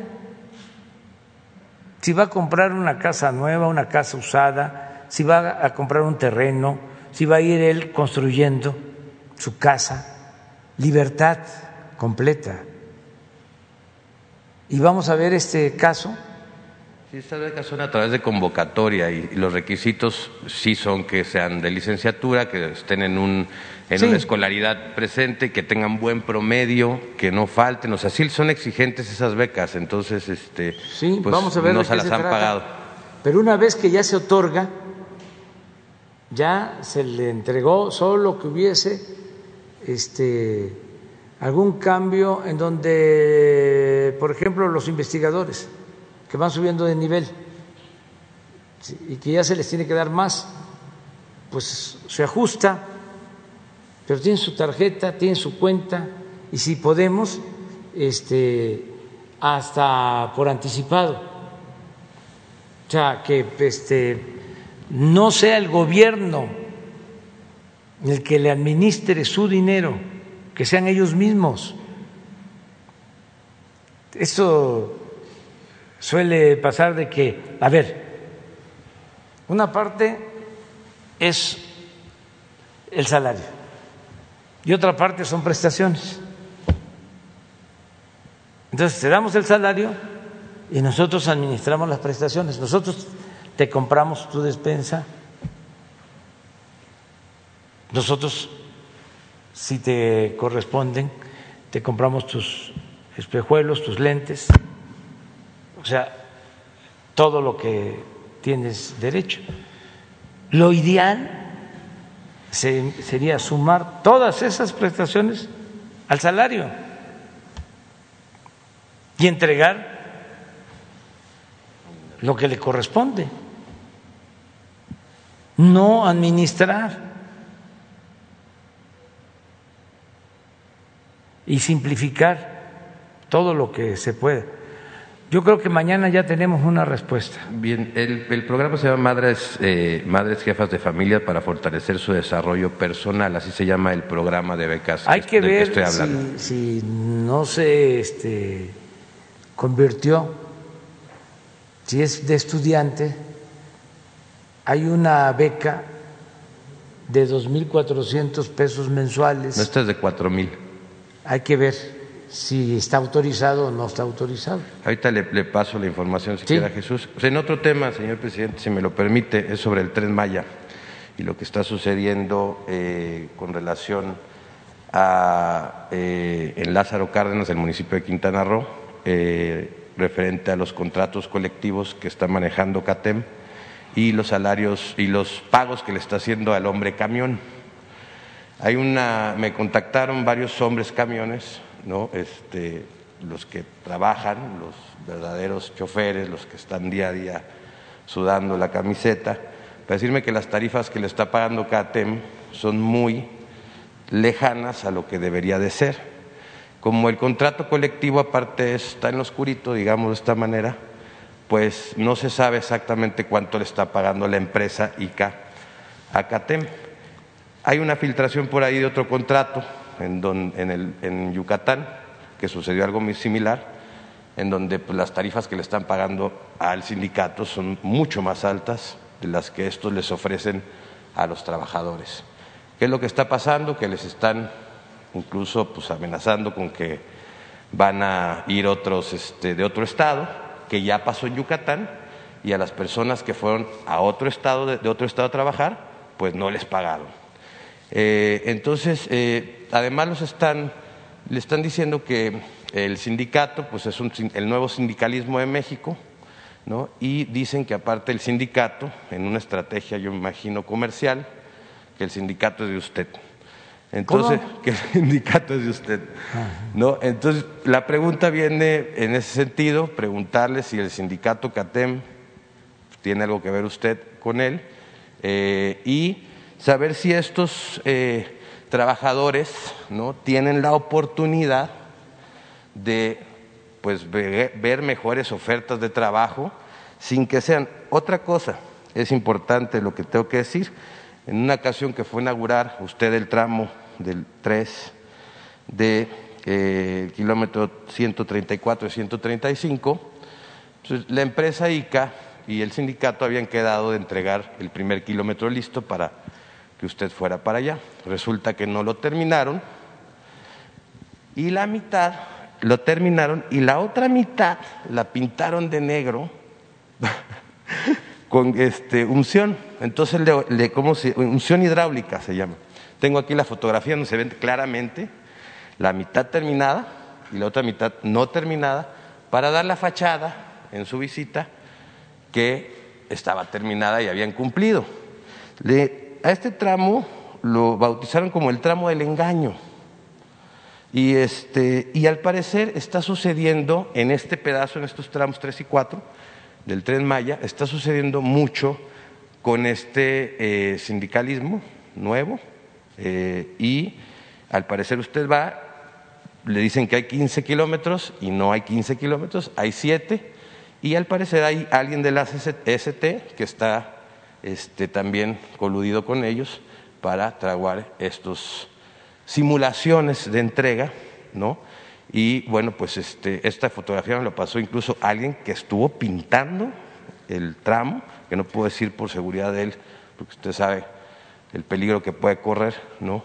si va a comprar una casa nueva, una casa usada, si va a comprar un terreno, si va a ir él construyendo su casa, libertad completa. Y vamos a ver este caso. Sí, estas becas son a través de convocatoria y, los requisitos sí son que sean de licenciatura, que estén en un en una escolaridad presente, que tengan buen promedio, que no falten, o sea, sí son exigentes esas becas, entonces este sí, pues, vamos a ver no se las han pagado. Pero una vez que ya se otorga, ya se le entregó solo que hubiese este algún cambio en donde, por ejemplo, los investigadores que van subiendo de nivel y que ya se les tiene que dar más, pues se ajusta pero tienen su tarjeta, tienen su cuenta y si podemos, este, hasta por anticipado. O sea, que este, no sea el gobierno el que le administre su dinero, que sean ellos mismos. Eso suele pasar de que, a ver, una parte es el salario y otra parte son prestaciones. Entonces, te damos el salario y nosotros administramos las prestaciones. Nosotros te compramos tu despensa. Nosotros, si te corresponden, te compramos tus espejuelos, tus lentes, o sea, todo lo que tienes derecho. Lo ideal sería sumar todas esas prestaciones al salario y entregar lo que le corresponde, no administrar y simplificar todo lo que se pueda. Yo creo que mañana ya tenemos una respuesta. Bien, el, programa se llama Madres, eh, Madres Jefas de Familia para fortalecer su desarrollo personal, así se llama el programa de becas. Hay que, ver Si, si, no se este, convirtió, si es de estudiante, hay una beca de 2.400 pesos mensuales. No, esta es de 4.000. Hay que ver si está autorizado o no está autorizado. Ahorita le, paso la información si quiere Jesús. en otro tema, señor presidente, si me lo permite, es sobre el tren Maya y lo que está sucediendo eh, con relación a eh, en Lázaro Cárdenas, el municipio de Quintana Roo. Eh, referente a los contratos colectivos que está manejando CATEM y los salarios y los pagos que le está haciendo al hombre camión. Hay una, me contactaron varios hombres camiones, ¿no? Este, los que trabajan, los verdaderos choferes, los que están día a día sudando la camiseta, para decirme que las tarifas que le está pagando CATEM son muy lejanas a lo que debería de ser. Como el contrato colectivo aparte está en lo oscurito, digamos de esta manera, pues no se sabe exactamente cuánto le está pagando la empresa ICA a CATEM. Hay una filtración por ahí de otro contrato en, en, Yucatán, que sucedió algo muy similar, en donde pues, las tarifas que le están pagando al sindicato son mucho más altas de las que estos les ofrecen a los trabajadores. ¿Qué es lo que está pasando? Que les están incluso pues amenazando con que van a ir otros este, de otro estado, que ya pasó en Yucatán, y a las personas que fueron a otro estado, de, otro estado a trabajar, pues no les pagaron. Eh, entonces, eh, además los están, le están diciendo que el sindicato, pues es el nuevo sindicalismo de México, ¿no? y dicen que aparte el sindicato, en una estrategia, yo me imagino, comercial, que el sindicato es de usted. Entonces, que el sindicato es de usted. ¿no? Entonces, la pregunta viene en ese sentido, preguntarle si el sindicato CATEM tiene algo que ver usted con él eh, y saber si estos eh, trabajadores ¿no? tienen la oportunidad de pues, ver mejores ofertas de trabajo sin que sean otra cosa. Es importante lo que tengo que decir en una ocasión que fue inaugurar usted el tramo del 3 de eh, kilómetro 134 y 135, la empresa ICA y el sindicato habían quedado de entregar el primer kilómetro listo para que usted fuera para allá. Resulta que no lo terminaron y la mitad lo terminaron y la otra mitad la pintaron de negro con este, unción. Entonces, le, ¿cómo se, unción hidráulica se llama. Tengo aquí la fotografía donde se ve claramente la mitad terminada y la otra mitad no terminada para dar la fachada en su visita que estaba terminada y habían cumplido. A este tramo lo bautizaron como el tramo del engaño. Y, este, y al parecer está sucediendo en este pedazo, en estos tramos 3 y 4, del tren Maya, está sucediendo mucho con este eh, sindicalismo nuevo eh, y al parecer usted va, le dicen que hay 15 kilómetros y no hay 15 kilómetros, hay 7 y al parecer hay alguien de la ST que está este, también coludido con ellos para traguar estas simulaciones de entrega, ¿no? Y bueno, pues este, esta fotografía me lo pasó incluso alguien que estuvo pintando el tramo, que no puedo decir por seguridad de él, porque usted sabe el peligro que puede correr, ¿no?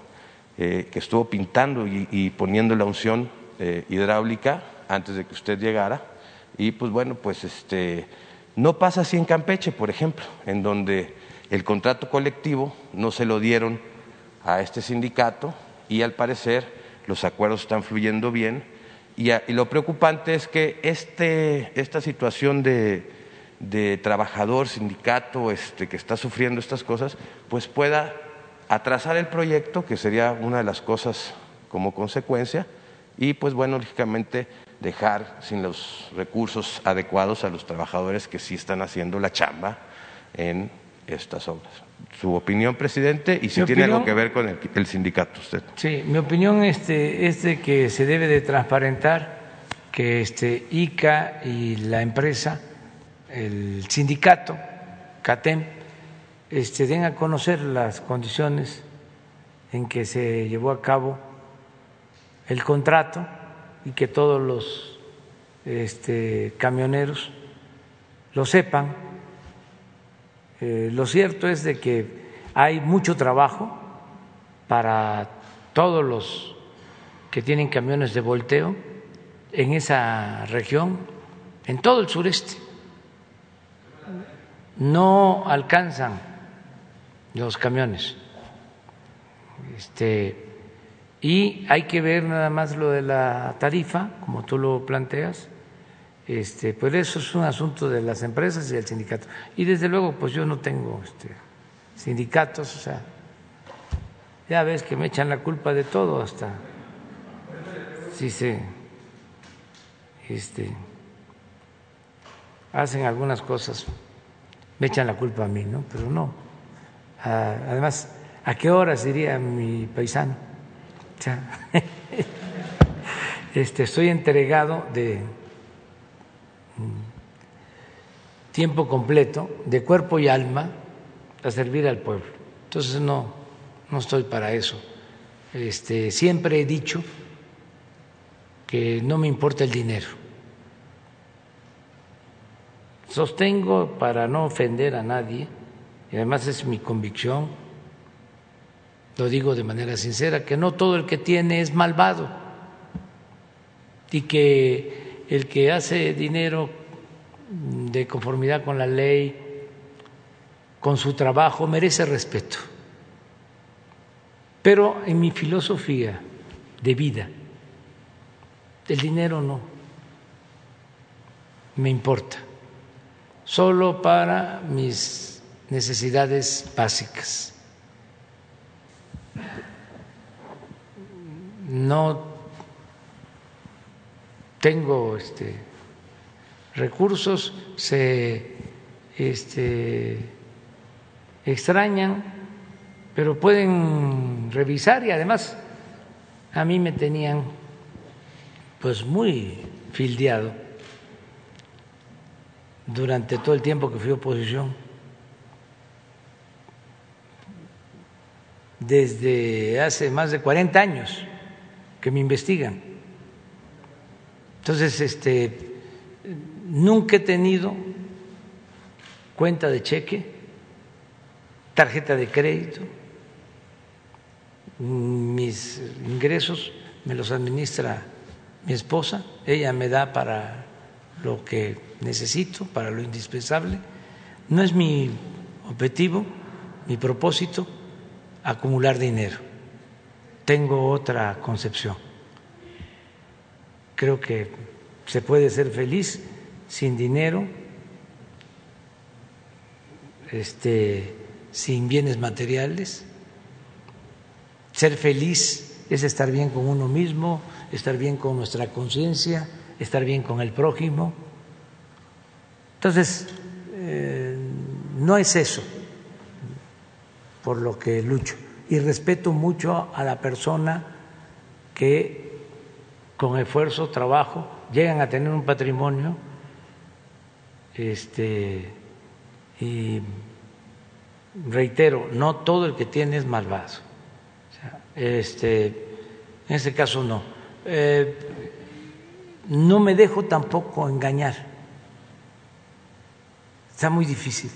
eh, que estuvo pintando y, poniendo la unción eh, hidráulica antes de que usted llegara. Y pues bueno, pues este, no pasa así en Campeche, por ejemplo, en donde el contrato colectivo no se lo dieron a este sindicato y al parecer los acuerdos están fluyendo bien. Y, lo preocupante es que este, esta situación de, trabajador, sindicato, este, que está sufriendo estas cosas, pues pueda atrasar el proyecto, que sería una de las cosas como consecuencia, y pues bueno, lógicamente dejar sin los recursos adecuados a los trabajadores que sí están haciendo la chamba en estas obras. Su opinión, presidente, y si tiene algo que ver con el, sindicato usted. Sí, mi opinión este, es de que se debe de transparentar que este ICA y la empresa, el sindicato, CATEM, este, den a conocer las condiciones en que se llevó a cabo el contrato y que todos los este, camioneros lo sepan. Eh, lo cierto es de que hay mucho trabajo para todos los que tienen camiones de volteo en esa región, en todo el sureste. No alcanzan los camiones. Este, y hay que ver nada más lo de la tarifa, como tú lo planteas. Este, pues eso es un asunto de las empresas y del sindicato. Y desde luego, pues yo no tengo este, sindicatos, o sea, ya ves que me echan la culpa de todo hasta si se este, hacen algunas cosas, me echan la culpa a mí, ¿no? Pero no. Además, ¿a qué horas diría mi paisano? este, estoy entregado de mm, tiempo completo, de cuerpo y alma, a servir al pueblo. Entonces no, no estoy para eso. Este, siempre he dicho que no me importa el dinero. Sostengo, para no ofender a nadie, y además es mi convicción, lo digo de manera sincera, que no todo el que tiene es malvado y que el que hace dinero de conformidad con la ley, con su trabajo, merece respeto. Pero en mi filosofía de vida, el dinero no me importa, solo para mis necesidades básicas. No tengo este, recursos, se este, extrañan, pero pueden revisar y además a mí me tenían pues muy fildeado durante todo el tiempo que fui oposición. Desde hace más de 40 años que me investigan. Entonces, este, nunca he tenido cuenta de cheque, tarjeta de crédito, mis ingresos me los administra mi esposa, ella me da para lo que necesito, para lo indispensable. No es mi objetivo, mi propósito acumular dinero. Tengo otra concepción. Creo que se puede ser feliz sin dinero, este, sin bienes materiales. Ser feliz es estar bien con uno mismo, estar bien con nuestra conciencia, estar bien con el prójimo. Entonces, eh, no es eso por lo que lucho. Y respeto mucho a la persona que con esfuerzo, trabajo, llegan a tener un patrimonio este, y reitero, no todo el que tiene es malvado. este, en este caso no. Eh, no me dejo tampoco engañar. Está muy difícil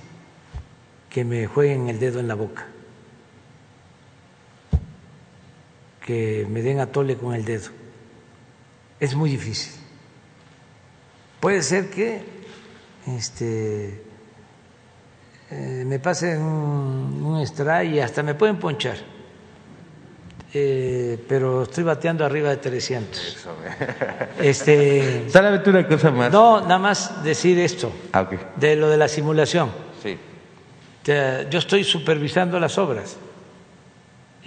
que me jueguen el dedo en la boca. Que me den a tole con el dedo. Es muy difícil. Puede ser que este, eh, me pasen un, un extra y hasta me pueden ponchar. Eh, pero estoy bateando arriba de 300. Este, Solamente una cosa más. no, nada más decir esto, Ah, de lo de la simulación. Sí. Yo estoy supervisando las obras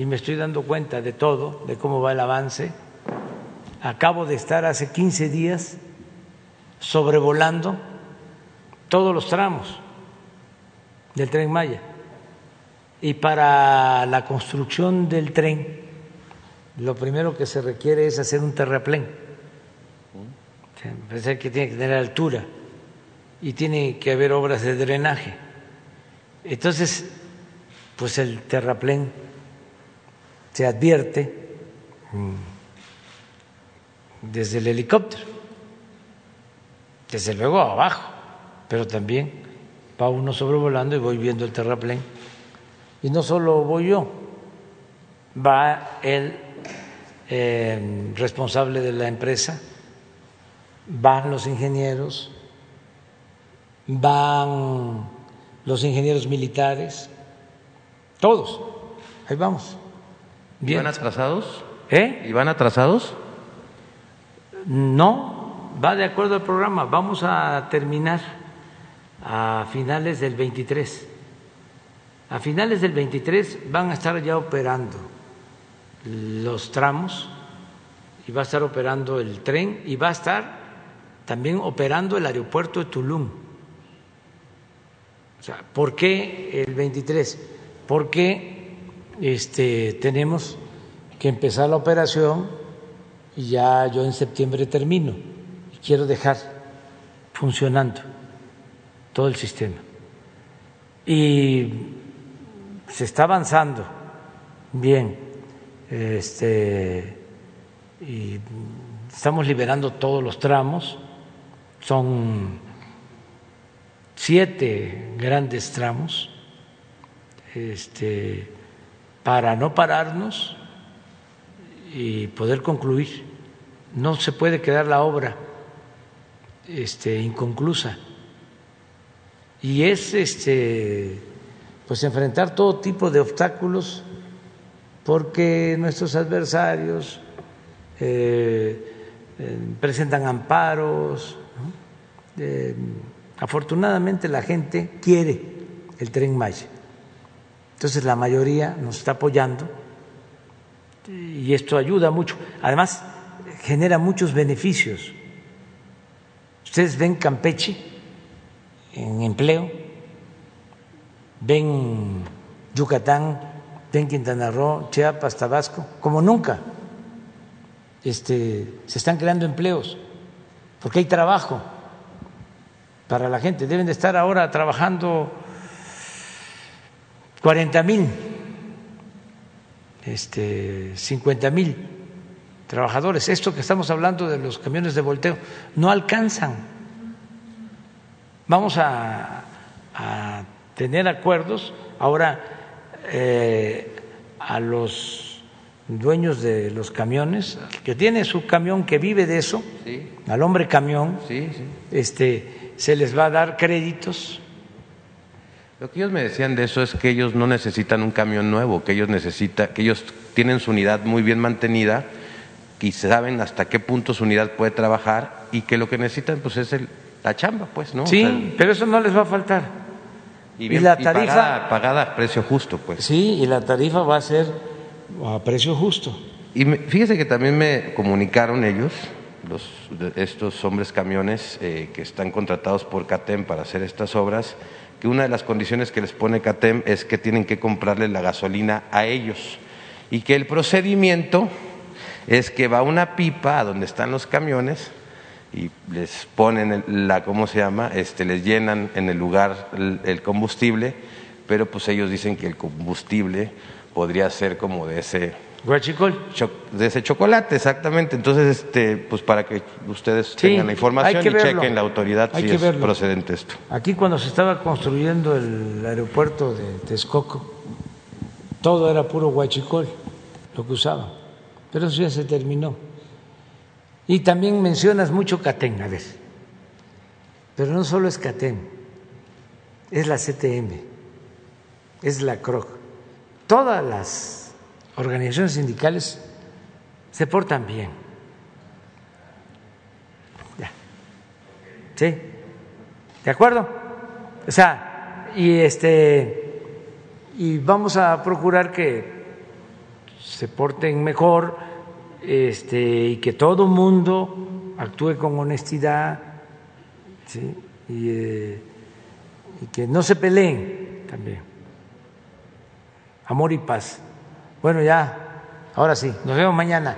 y me estoy dando cuenta de todo, de cómo va el avance. Acabo de estar hace 15 días sobrevolando todos los tramos del tren Maya. Y para la construcción del tren, lo primero que se requiere es hacer un terraplén. Parece que tiene que tener altura y tiene que haber obras de drenaje. Entonces, pues el terraplén se advierte desde el helicóptero, desde luego abajo, pero también va uno sobrevolando y voy viendo el terraplén. Y no solo voy yo, va el eh, responsable de la empresa, van los ingenieros, van los ingenieros militares, todos, ahí vamos. ¿Y Bien. van atrasados? ¿Eh? ¿Y van atrasados? No, va de acuerdo al programa. Vamos a terminar a finales del 23. A finales del 23 van a estar ya operando los tramos y va a estar operando el tren y va a estar también operando el aeropuerto de Tulum. O sea, ¿por qué el 23? Porque este, tenemos que empezar la operación y ya yo en septiembre termino. Y quiero dejar funcionando todo el sistema. Y se está avanzando bien. Este, y estamos liberando todos los tramos. Son siete grandes tramos este, para no pararnos y poder concluir. No se puede quedar la obra este, inconclusa. Y es este, pues enfrentar todo tipo de obstáculos porque nuestros adversarios eh, eh, presentan amparos. Eh, afortunadamente la gente quiere el tren Maya. Entonces la mayoría nos está apoyando y esto ayuda mucho. Además, genera muchos beneficios. Ustedes ven Campeche en empleo, ven Yucatán, ven Quintana Roo, Chiapas, Tabasco, como nunca. Este, se están creando empleos porque hay trabajo para la gente. Deben de estar ahora trabajando 40 mil este, 50 mil trabajadores. Esto que estamos hablando de los camiones de volteo no alcanzan. Vamos a, a tener acuerdos ahora eh, a los dueños de los camiones, que tiene su camión que vive de eso, Sí. al hombre camión, Sí, sí. este, se les va a dar créditos Lo que ellos me decían de eso es que ellos no necesitan un camión nuevo, que ellos necesitan, que ellos tienen su unidad muy bien mantenida y saben hasta qué punto su unidad puede trabajar y que lo que necesitan pues es el, la chamba, pues, ¿no? O Sí, sea, pero eso no les va a faltar. y, y bien- la y tarifa- pagada, pagada a precio justo, pues. Sí, y la tarifa va a ser a precio justo. Y me- fíjese que también me comunicaron ellos, los, de- estos hombres camiones eh, que están contratados por CATEM para hacer estas obras, que una de las condiciones que les pone CATEM es que tienen que comprarle la gasolina a ellos y que el procedimiento es que va una pipa a donde están los camiones y les ponen la, ¿cómo se llama? Este, les llenan en el lugar el combustible, pero pues ellos dicen que el combustible podría ser como de ese Guachicol. de ese chocolate, exactamente. Entonces, este, pues para que ustedes Sí, tengan la información y verlo. chequen la autoridad Hay si es verlo. procedente esto. Aquí cuando se estaba construyendo el aeropuerto de Texcoco, todo era puro guachicol, lo que usaban. pero eso ya se terminó. Y también mencionas mucho CATEN, a ver, pero no solo es CATEN, es la CTM, es la CROC. Todas las organizaciones sindicales se portan bien. ¿Sí? ¿De acuerdo? O sea, y este y vamos a procurar que se porten mejor este, y que todo mundo actúe con honestidad ¿sí? y, eh, y que no se peleen también. Amor y paz. Bueno, ya, ahora sí, nos vemos mañana.